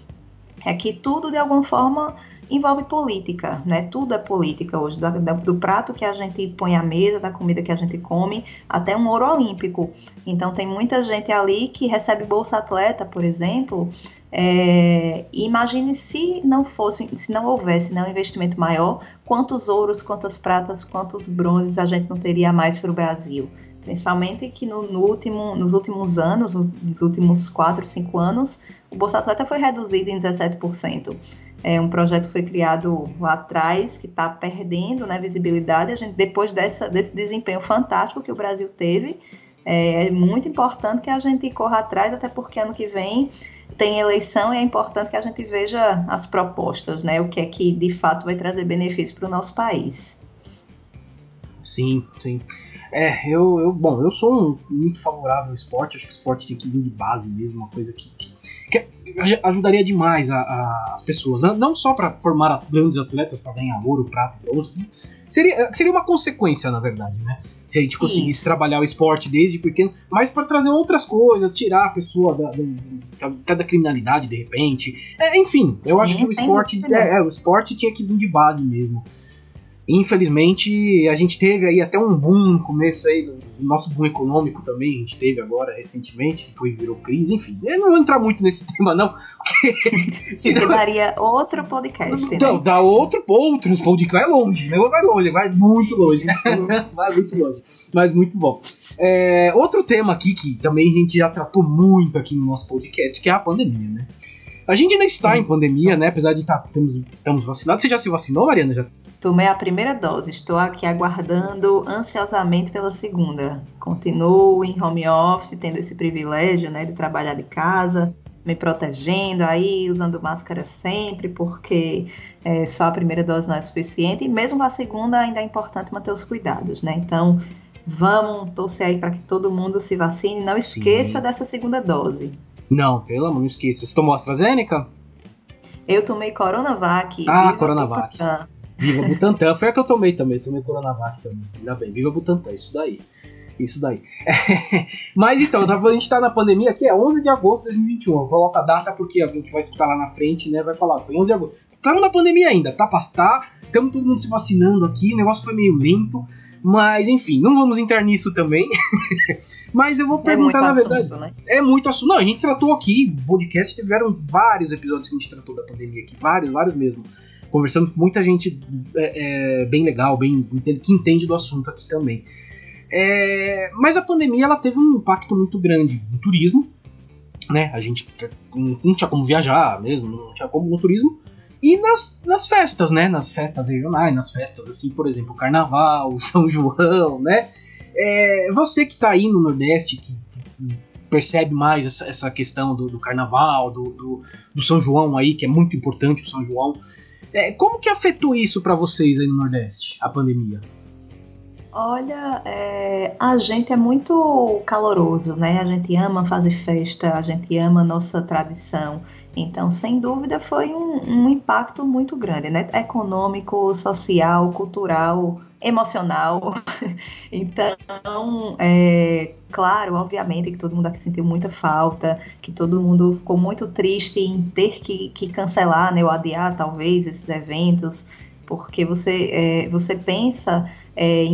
é que tudo de alguma forma envolve política, né? Tudo é política hoje, do, do, prato que a gente põe à mesa, da comida que a gente come, até um ouro olímpico. Então tem muita gente ali que recebe bolsa atleta, por exemplo. É, imagine se não fosse, se não houvesse né, um investimento maior, quantos ouros, quantas pratas, quantos bronzes a gente não teria mais para o Brasil. Principalmente que no, no, último, nos últimos anos, nos últimos 4, 5 anos, o Bolsa Atleta foi reduzido em 17%. É um projeto foi criado lá atrás, que está perdendo né, visibilidade. A gente, depois dessa, desse desempenho fantástico que o Brasil teve, é, é muito importante que a gente corra atrás, até porque ano que vem tem eleição e é importante que a gente veja as propostas, né? O que é que de fato vai trazer benefício para o nosso país. Sim, sim. É, eu, eu, bom, eu sou um, muito favorável ao esporte, acho que o esporte tem que vir de base mesmo, uma coisa que, que que ajudaria demais a, a, as pessoas, não só para formar grandes atletas para ganhar ouro, prata, bronze, seria, seria uma consequência, na verdade, né? Se a gente conseguisse Isso. trabalhar o esporte desde pequeno, mas para trazer outras coisas, tirar a pessoa da, da, da criminalidade de repente. É, enfim, eu Sim, acho que o esporte, é, é, o esporte tinha que vir de base mesmo. Infelizmente, a gente teve aí até um boom no começo aí, do nosso boom econômico também, a gente teve agora recentemente, que foi virou crise, enfim. Eu não vou entrar muito nesse [laughs] tema, não, porque. [laughs] Senão... daria outro podcast. Então, né? dá outro, outros podcast, vai longe, não vai longe, vai muito longe. [laughs] vai muito longe, mas muito bom. É, outro tema aqui que também a gente já tratou muito aqui no nosso podcast, que é a pandemia, né? A gente ainda está em pandemia, né? Apesar de tá, temos, estamos vacinados. Você já se vacinou, Mariana? Já? Tomei a primeira dose. Estou aqui aguardando ansiosamente pela segunda. Continuo em home office, tendo esse privilégio, né, de trabalhar de casa, me protegendo aí, usando máscara sempre, porque é, só a primeira dose não é suficiente. E mesmo a segunda ainda é importante manter os cuidados, né? Então, vamos torcer aí para que todo mundo se vacine. Não esqueça Sim. dessa segunda dose. Não, pelo amor, não esqueça. Você tomou AstraZeneca? Eu tomei Coronavac. Ah, Coronavac. Butantan. Viva Butantan. Foi a que eu tomei também. Tomei Coronavac também. Ainda bem. Viva Butantan. Isso daí. Isso daí. [laughs] Mas então, a gente tá na pandemia aqui, é 11 de agosto de 2021. Eu coloco a data porque alguém que vai escutar lá na frente, né, vai falar, foi 11 de agosto. Estamos na pandemia ainda, tá? Tá, estamos todo mundo se vacinando aqui, o negócio foi meio lento. Mas enfim, não vamos entrar nisso também. [laughs] Mas eu vou é perguntar, é na verdade. Assunto, né? É muito assunto. Não, a gente tratou aqui, podcast, tiveram vários episódios que a gente tratou da pandemia aqui, vários, vários mesmo. Conversando com muita gente é, é, bem legal, bem que entende do assunto aqui também. É, mas a pandemia ela teve um impacto muito grande no turismo, né? A gente não tinha como viajar mesmo, não tinha como no turismo. E nas, nas festas, né? Nas festas regionais, nas festas assim, por exemplo, Carnaval, São João, né? É, você que está aí no Nordeste, que percebe mais essa, essa questão do, do Carnaval, do, do, do, São João aí, que é muito importante o São João. É, como que afetou isso para vocês aí no Nordeste, a pandemia? Olha, é, a gente é muito caloroso, né? A gente ama fazer festa, a gente ama nossa tradição. Então, sem dúvida, foi um, um impacto muito grande, né? Econômico, social, cultural, emocional. [laughs] então, é, claro, obviamente que todo mundo aqui sentiu muita falta, que todo mundo ficou muito triste em ter que, que cancelar, né, ou adiar talvez esses eventos, porque você, é, você pensa é,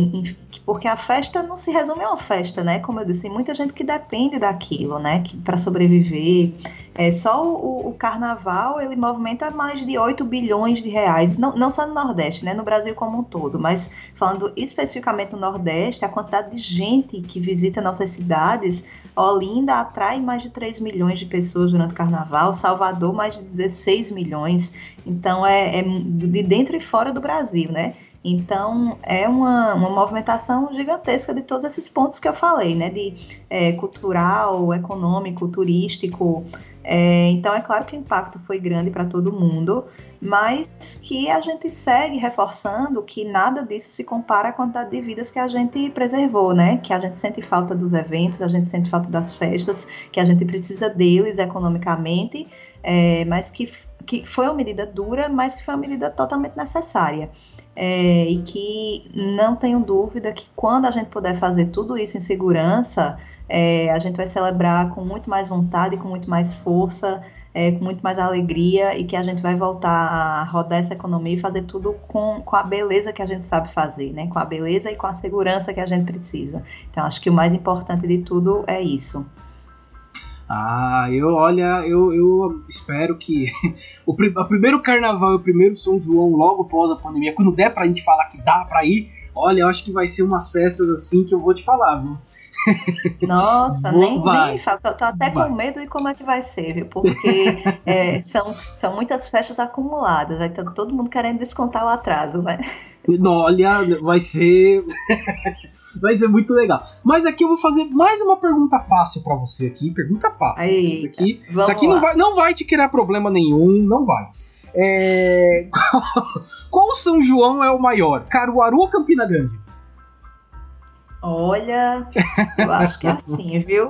porque a festa não se resume a uma festa, né? Como eu disse, muita gente que depende daquilo, né? Para sobreviver. É, só o, o, carnaval ele movimenta mais de 8 bilhões de reais, não, não só no Nordeste, né? No Brasil como um todo, mas falando especificamente no Nordeste, a quantidade de gente que visita nossas cidades, Olinda atrai mais de 3 milhões de pessoas durante o carnaval, Salvador mais de 16 milhões. Então é, é de dentro e fora do Brasil, né? Então, é uma, uma movimentação gigantesca de todos esses pontos que eu falei, né? De é, cultural, econômico, turístico. É, então, é claro que o impacto foi grande para todo mundo, mas que a gente segue reforçando que nada disso se compara à quantidade de vidas que a gente preservou, né? Que a gente sente falta dos eventos, a gente sente falta das festas, que a gente precisa deles economicamente, é, mas que, que foi uma medida dura, mas que foi uma medida totalmente necessária. É, e que não tenho dúvida que quando a gente puder fazer tudo isso em segurança, é, a gente vai celebrar com muito mais vontade, com muito mais força, é, com muito mais alegria e que a gente vai voltar a rodar essa economia e fazer tudo com, com a beleza que a gente sabe fazer, né? Com a beleza e com a segurança que a gente precisa. Então, acho que o mais importante de tudo é isso. Ah, eu olha, eu, eu espero que [laughs] o, o primeiro carnaval e o primeiro São João logo após a pandemia, quando der pra gente falar que dá pra ir, olha, eu acho que vai ser umas festas assim que eu vou te falar, viu? Nossa, nem, nem falo. Tô, tô até vai. com medo de como é que vai ser, viu? Porque [laughs] é, são, são muitas festas acumuladas. Vai ter todo mundo querendo descontar o atraso, né? Olha, vai ser. [laughs] vai ser muito legal. Mas aqui eu vou fazer mais uma pergunta fácil para você aqui. Pergunta fácil. Isso aqui, isso aqui não, vai, não vai te criar problema nenhum, não vai. É... [laughs] Qual São João é o maior? Caruaru ou Campina Grande? Olha, eu acho que é assim, viu?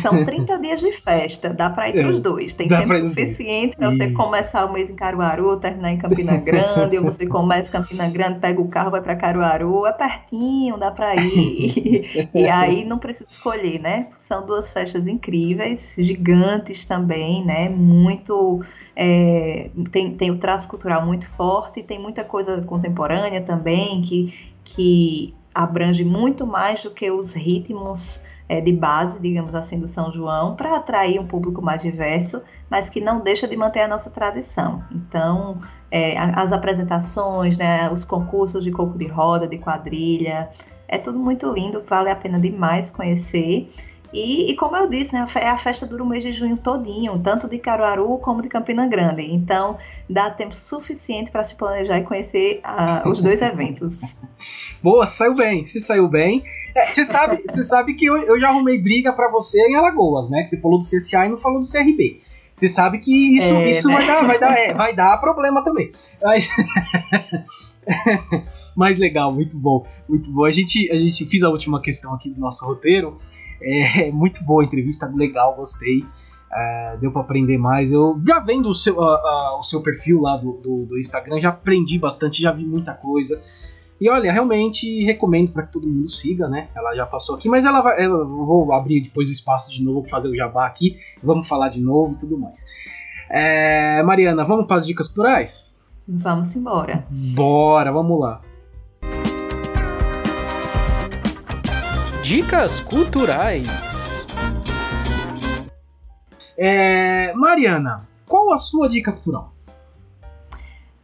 São [laughs] 30 dias de festa, dá para ir para os é, dois. Tem tempo suficiente para você começar o mês em Caruaru, terminar em Campina [laughs] Grande, ou você começa em Campina Grande, pega o carro, vai para Caruaru, é pertinho, dá para ir. [laughs] e aí não precisa escolher, né? São duas festas incríveis, gigantes também, né? Muito. É, tem, tem o traço cultural muito forte, tem muita coisa contemporânea também que, que abrange muito mais do que os ritmos é, de base, digamos assim, do São João, para atrair um público mais diverso, mas que não deixa de manter a nossa tradição. Então, é, as apresentações, né, os concursos de coco de roda, de quadrilha, é tudo muito lindo, vale a pena demais conhecer. E, e, como eu disse, né, a festa dura o mês de junho todinho, tanto de Caruaru como de Campina Grande. Então, dá tempo suficiente para se planejar e conhecer uh, os dois [laughs] eventos. Boa, saiu bem, você saiu bem. É, você sabe, [laughs] você sabe que eu, eu já arrumei briga para você em Alagoas, né? Que você falou do CSA e não falou do CRB. Você sabe que isso, é, isso né? vai, dar, vai, dar, é, [laughs] vai dar problema também. Mas... Mas legal, muito bom, muito bom. A gente, a gente fez a última questão aqui do nosso roteiro. É [laughs] muito boa a entrevista, legal, gostei. É, deu para aprender mais. Eu já vendo o seu, uh, uh, o seu perfil lá do, do, do, Instagram, já aprendi bastante, já vi muita coisa. E olha, realmente recomendo para que todo mundo siga, né? Ela já passou aqui, mas ela vai. Eu vou abrir depois o espaço de novo, fazer o jabá aqui, vamos falar de novo e tudo mais. É, Mariana, vamos para as dicas culturais? Vamos embora. Bora, vamos lá. Dicas culturais. É, Mariana, qual a sua dica cultural?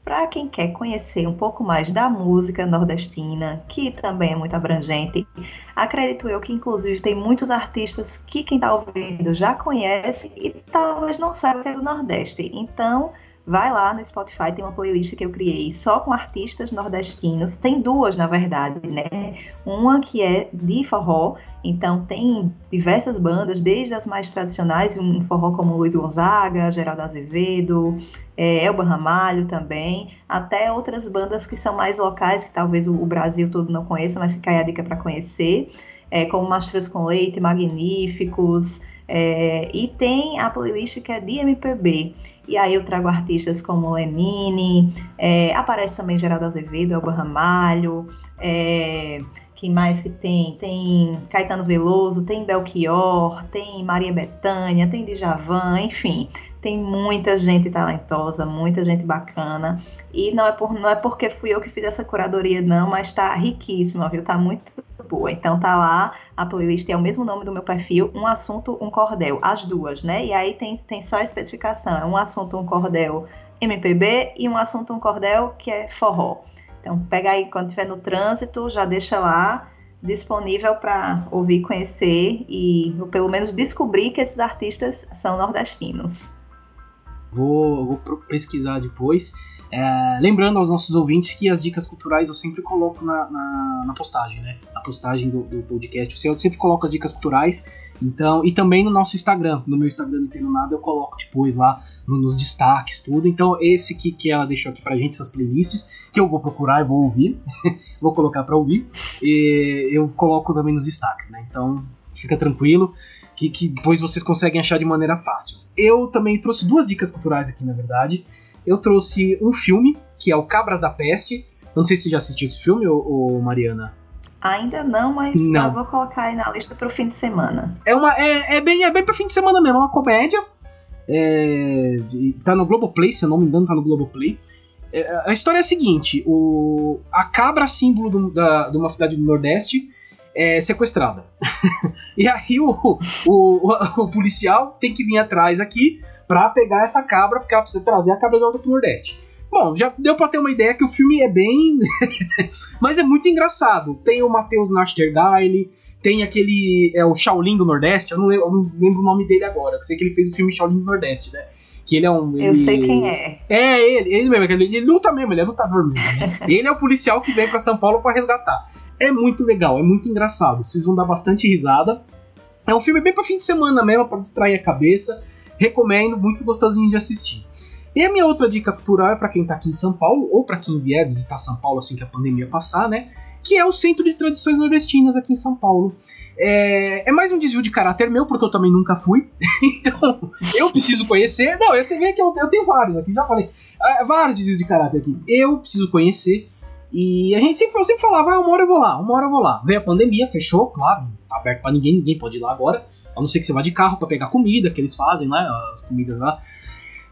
Para quem quer conhecer um pouco mais da música nordestina, que também é muito abrangente, acredito eu que inclusive tem muitos artistas que quem está ouvindo já conhece e talvez não saiba que é do Nordeste. Então, Vai lá no Spotify, tem uma playlist que eu criei só com artistas nordestinos. Tem duas, na verdade, né? Uma que é de forró, então tem diversas bandas, desde as mais tradicionais, um forró como Luiz Gonzaga, Geraldo Azevedo, é, Elba Ramalho também, até outras bandas que são mais locais, que talvez o, Brasil todo não conheça, mas fica aí a dica para conhecer, é, como Mastros com Leite, Magníficos, é, e tem a playlist que é de MPB. E aí eu trago artistas como Lenine, é, aparece também Geraldo Azevedo, Elba Ramalho, é, que mais que tem? Tem Caetano Veloso, tem Belchior, tem Maria Bethânia, tem Djavan, enfim, tem muita gente talentosa, muita gente bacana. E não é, por, não é porque fui eu que fiz essa curadoria, não, mas tá riquíssima, viu? Tá muito boa. Então tá lá, a playlist é o mesmo nome do meu perfil, um assunto, um cordel, as duas, né? E aí tem, tem só a especificação, é um assunto, um cordel MPB e um assunto, um cordel que é forró. Então pega aí quando estiver no trânsito, já deixa lá disponível para ouvir, conhecer e pelo menos descobrir que esses artistas são nordestinos. Vou, vou pesquisar depois. É, lembrando aos nossos ouvintes que as dicas culturais eu sempre coloco na, na, na postagem, né? Na postagem do, do, podcast. Eu sempre coloco as dicas culturais. Então, e também no nosso Instagram. No meu Instagram não entendo nada, eu coloco depois lá no, nos destaques, tudo. Então, esse que, que ela deixou aqui pra gente, essas playlists, que eu vou procurar e vou ouvir. [laughs] vou colocar pra ouvir. E eu coloco também nos destaques, né? Então, fica tranquilo que, que depois vocês conseguem achar de maneira fácil. Eu também trouxe duas dicas culturais aqui, na verdade. Eu trouxe um filme, que é o Cabras da Peste. Não sei se você já assistiu esse filme, ou, ou Mariana. Ainda não, mas não. eu vou colocar aí na lista para o fim de semana. É, uma, é, é, bem, é bem para fim de semana mesmo, é uma comédia. É, tá no Globoplay, se eu não me engano, tá no Globoplay. É, a história é a seguinte: o, a cabra, símbolo do, da, de uma cidade do Nordeste, é sequestrada. [laughs] e aí o, o, o, o, policial tem que vir atrás aqui pra pegar essa cabra, porque ela precisa trazer a cabra de volta pro Nordeste. Bom, já deu pra ter uma ideia que o filme é bem. [laughs] Mas é muito engraçado. Tem o Matheus Nastergaile, tem aquele. É o Shaolin do Nordeste, eu não, lembro, eu não lembro o nome dele agora. Eu sei que ele fez o filme Shaolin do Nordeste, né? Que ele é um. Ele... Eu sei quem é. É, ele, ele mesmo, ele, ele luta mesmo, ele é lutador mesmo. Né? [laughs] ele é o policial que vem para São Paulo para resgatar. É muito legal, é muito engraçado. Vocês vão dar bastante risada. É um filme bem para fim de semana mesmo, para distrair a cabeça. Recomendo, muito gostosinho de assistir. E a minha outra dica cultural é para quem tá aqui em São Paulo, ou para quem vier visitar São Paulo assim que a pandemia passar, né? Que é o Centro de Tradições Nordestinas aqui em São Paulo. É, é, mais um desvio de caráter meu, porque eu também nunca fui. [laughs] então, eu preciso conhecer. Não, você vê que eu, eu tenho vários aqui, já falei. É, vários desvios de caráter aqui. Eu preciso conhecer. E a gente sempre, sempre falava, ah, uma hora eu vou lá, uma hora eu vou lá. Veio a pandemia, fechou, claro, tá aberto pra ninguém, ninguém pode ir lá agora. A não ser que você vá de carro para pegar comida, que eles fazem, né? As comidas lá.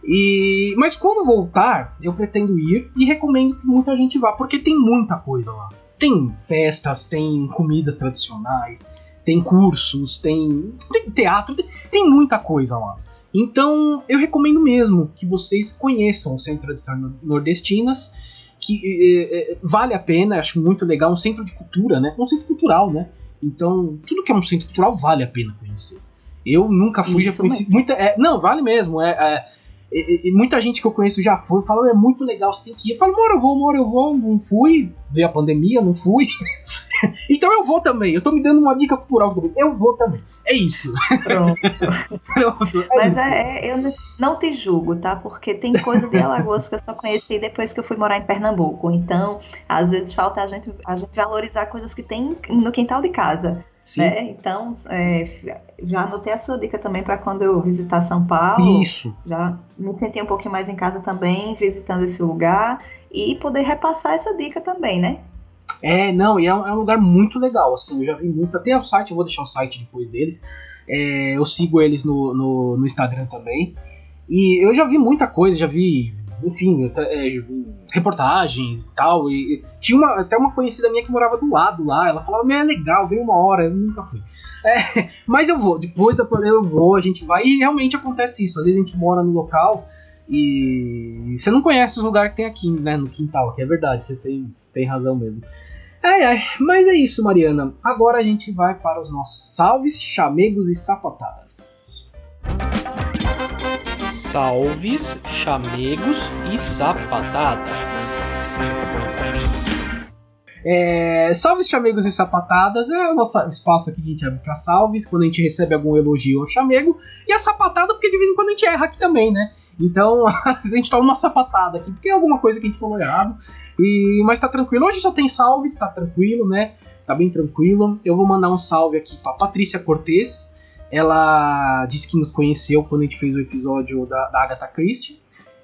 E, mas quando voltar, eu pretendo ir e recomendo que muita gente vá, porque tem muita coisa lá. Tem festas, tem comidas tradicionais, tem cursos, tem, tem teatro, tem, tem muita coisa lá. Então eu recomendo mesmo que vocês conheçam o Centro de Nordestinas que é, é, vale a pena, acho muito legal, um centro de cultura, né? Um centro cultural, né? Então, tudo que é um centro cultural vale a pena conhecer. Eu nunca fui, Isso já conheci mesmo. muita. É, não, vale mesmo. É, é, muita gente que eu conheço já foi, falou, é muito legal, você tem que ir. Eu falo, mora eu vou, mora eu vou, não fui, veio a pandemia, não fui. [laughs] [laughs] então eu vou também, eu tô me dando uma dica cultural também, eu vou também. É isso. Pronto. [laughs] Pronto é Mas isso. É, eu não te julgo, tá? Porque tem coisa de Alagoas que eu só conheci depois que eu fui morar em Pernambuco. Então, às vezes falta a gente, a gente valorizar coisas que tem no quintal de casa. Sim. Né? Então, é, já anotei a sua dica também para quando eu visitar São Paulo. Isso. Já me senti um pouquinho mais em casa também, visitando esse lugar. E poder repassar essa dica também, né? É, não, e é um, é um, lugar muito legal, assim, eu já vi muito, até o site, eu vou deixar o site depois deles, é, eu sigo eles no, no, no, Instagram também, e eu já vi muita coisa, já vi, enfim, é, reportagens e tal, e, e, tinha uma, até uma conhecida minha que morava do lado lá, ela falava, é legal, veio uma hora, eu nunca fui. É, [laughs] mas eu vou, depois da pandemia eu vou, a gente vai, e realmente acontece isso, às vezes a gente mora no local e você não conhece os lugares que tem aqui, né, no quintal, que é verdade, você tem, tem razão mesmo. Ai, ai, mas é isso, Mariana. Agora a gente vai para os nossos salves, chamegos e sapatadas. Salves, chamegos e sapatadas. É, salves, chamegos e sapatadas é o nosso espaço aqui que a gente abre para salves, quando a gente recebe algum elogio ou chamego, e a sapatada, porque de vez em quando a gente erra aqui também, né? Então [laughs] a gente toma uma sapatada aqui, porque é alguma coisa que a gente falou errado. E, mas tá tranquilo. Hoje só tem salves, tá tranquilo, né? Tá bem tranquilo. Eu vou mandar um salve aqui pra Patrícia Cortez. Ela disse que nos conheceu quando a gente fez o episódio da, da Agatha Christie.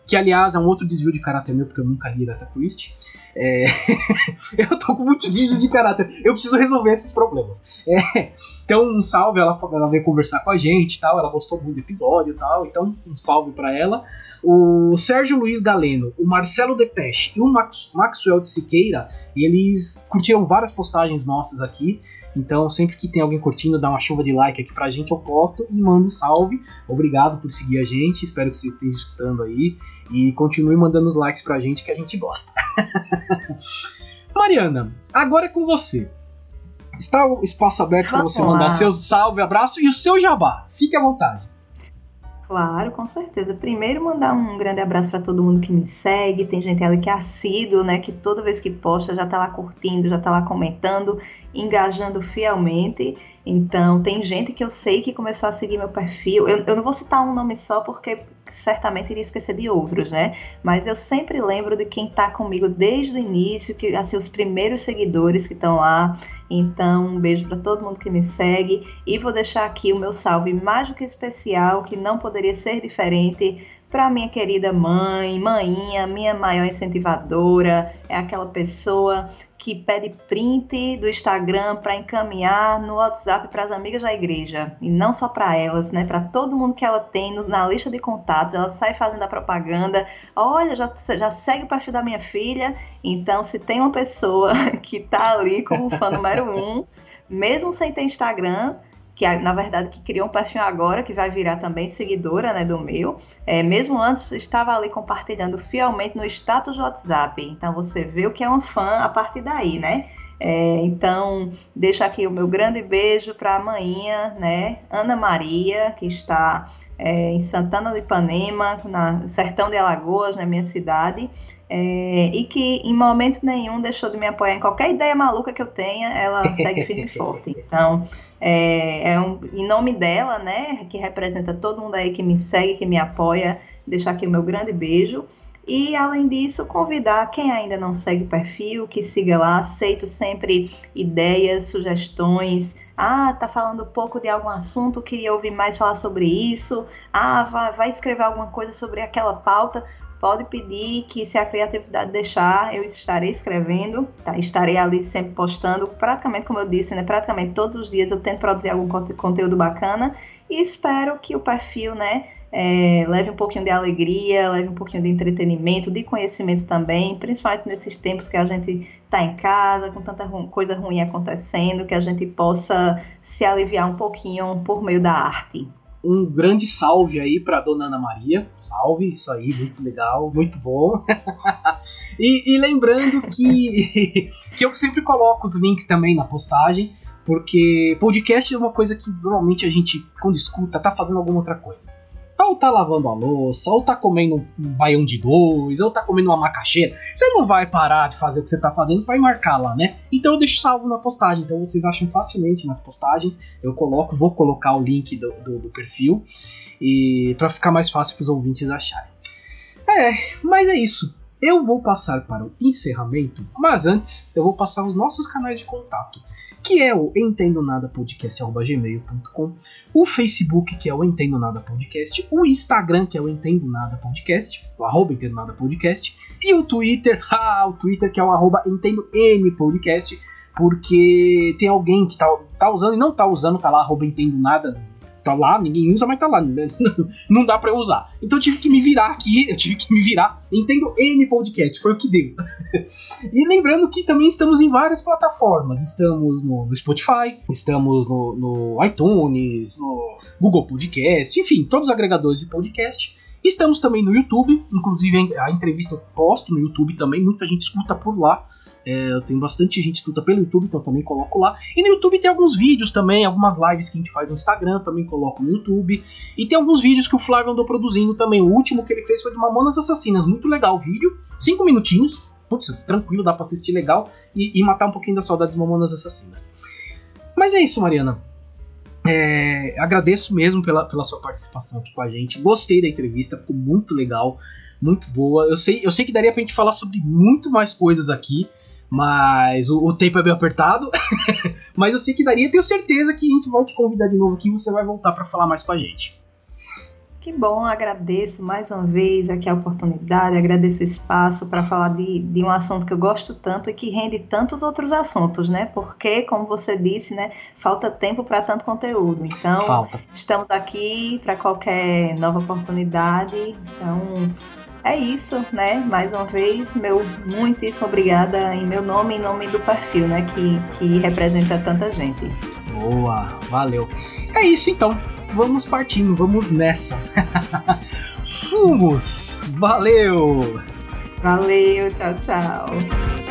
Que aliás é um outro desvio de caráter meu, porque eu nunca li Agatha Christie. É... [laughs] eu tô com muitos vídeos de caráter. Eu preciso resolver esses problemas. É... Então, um salve. Ela, ela veio conversar com a gente tal. Ela gostou muito do episódio tal. Então, um salve para ela. O Sérgio Luiz Galeno, o Marcelo Depeche e o Max, Maxwell de Siqueira, eles curtiram várias postagens nossas aqui. Então, sempre que tem alguém curtindo, dá uma chuva de like aqui pra gente, eu posto e mando um salve. Obrigado por seguir a gente, espero que vocês estejam escutando aí. E continue mandando os likes pra gente que a gente gosta. [laughs] Mariana, agora é com você. Está o espaço aberto para você mandar seu salve, abraço e o seu jabá. Fique à vontade. Claro, com certeza. Primeiro, mandar um grande abraço para todo mundo que me segue. Tem gente ali que é assíduo, né? Que toda vez que posta já tá lá curtindo, já tá lá comentando, engajando fielmente. Então, tem gente que eu sei que começou a seguir meu perfil. Eu, eu não vou citar um nome só porque certamente iria esquecer de outros, né? Mas eu sempre lembro de quem está comigo desde o início, que assim os primeiros seguidores que estão lá. Então, um beijo para todo mundo que me segue e vou deixar aqui o meu salve mais do que especial, que não poderia ser diferente para minha querida mãe, maninha, minha maior incentivadora, é aquela pessoa que pede print do Instagram para encaminhar no WhatsApp para as amigas da igreja. E não só para elas, né? Para todo mundo que ela tem na lista de contatos. Ela sai fazendo a propaganda. Olha, já, já segue o perfil da minha filha. Então, se tem uma pessoa [laughs] que está ali como fã número um, mesmo sem ter Instagram, que na verdade que criou um perfil agora, que vai virar também seguidora né, do meu. É, mesmo antes estava ali compartilhando fielmente no status WhatsApp. Então você vê o que é um fã a partir daí, né? É, então, deixo aqui o meu grande beijo para a manhinha, né? Ana Maria, que está é, em Santana do Ipanema, na Sertão de Alagoas, na minha cidade é, e que em momento nenhum deixou de me apoiar em qualquer ideia maluca que eu tenha, ela segue firme e forte. Então, é, é um, em nome dela, né, que representa todo mundo aí que me segue, que me apoia, deixar aqui o meu grande beijo. E além disso, convidar quem ainda não segue o perfil, que siga lá, aceito sempre ideias, sugestões. Ah, tá falando pouco de algum assunto, queria ouvir mais falar sobre isso. Ah, vai, vai escrever alguma coisa sobre aquela pauta pode pedir que se a criatividade deixar, eu estarei escrevendo, tá? estarei ali sempre postando, praticamente como eu disse, né, praticamente todos os dias eu tento produzir algum conteúdo bacana e espero que o perfil, né, é, leve um pouquinho de alegria, leve um pouquinho de entretenimento, de conhecimento também, principalmente nesses tempos que a gente está em casa, com tanta ru coisa ruim acontecendo, que a gente possa se aliviar um pouquinho por meio da arte um grande salve aí para Dona Ana Maria. Salve, isso aí, muito legal, muito bom. [laughs] e, e, lembrando que, [laughs] que eu sempre coloco os links também na postagem Porque podcast é uma coisa que normalmente a gente, quando escuta, tá fazendo alguma outra coisa. Ou tá lavando a louça, ou tá comendo um baião de dois, ou tá comendo uma macaxeira. Você não vai parar de fazer o que você tá fazendo para marcar lá, né? Então eu deixo salvo na postagem. Então vocês acham facilmente nas postagens. Eu coloco, vou colocar o link do, do, do perfil. E para ficar mais fácil para os ouvintes acharem. É, mas é isso. Eu vou passar para o encerramento, mas antes eu vou passar os nossos canais de contato que é o Entendo Nada Podcast@gmail.com, o Facebook que é o Entendo Nada Podcast, o Instagram que é o Entendo Nada Podcast, o arroba Entendo Nada Podcast, e o Twitter, [laughs] ah, o Twitter que é o arroba Entendo N Podcast, porque tem alguém que tá, tá usando e não tá usando, tá lá arroba Entendo Nada tá lá, ninguém usa, mas tá lá. Né? [laughs] Não dá pra usar. Então eu tive que me virar aqui, eu tive que me virar. Entendo N podcast, foi o que deu. [laughs] e lembrando que também estamos em várias plataformas. Estamos no, no Spotify, estamos no, no, iTunes, no Google Podcast, enfim, todos os agregadores de podcast. Estamos também no YouTube, inclusive a entrevista eu posto no YouTube também, muita gente escuta por lá. É, eu tenho bastante gente que escuta pelo YouTube, então também coloco lá. E no YouTube tem alguns vídeos também, algumas lives que a gente faz no Instagram, também coloco no YouTube. E tem alguns vídeos que o Flávio andou produzindo também. O último que ele fez foi de Mamonas Assassinas. Muito legal o vídeo, 5 minutinhos. Putz, tranquilo, dá pra assistir legal e, e matar um pouquinho da saudade de Mamonas Assassinas. Mas é isso, Mariana. É, agradeço mesmo pela, pela sua participação aqui com a gente. Gostei da entrevista, ficou muito legal, muito boa. Eu sei, eu sei que daria pra gente falar sobre muito mais coisas aqui. Mas o, o tempo é bem apertado. [laughs] mas eu sei que daria, tenho certeza que a gente vai te convidar de novo aqui e você vai voltar para falar mais com a gente. Que bom, agradeço mais uma vez aqui a oportunidade, agradeço o espaço para falar de, de um assunto que eu gosto tanto e que rende tantos outros assuntos, né? Porque, como você disse, né, falta tempo para tanto conteúdo. Então, falta. estamos aqui para qualquer nova oportunidade. Então, é isso, né? Mais uma vez, meu muitíssimo obrigada em meu nome em nome do perfil, né? Que, que representa tanta gente. Boa, valeu. É isso então. Vamos partindo, vamos nessa. [laughs] Fumos! Valeu! Valeu, tchau, tchau.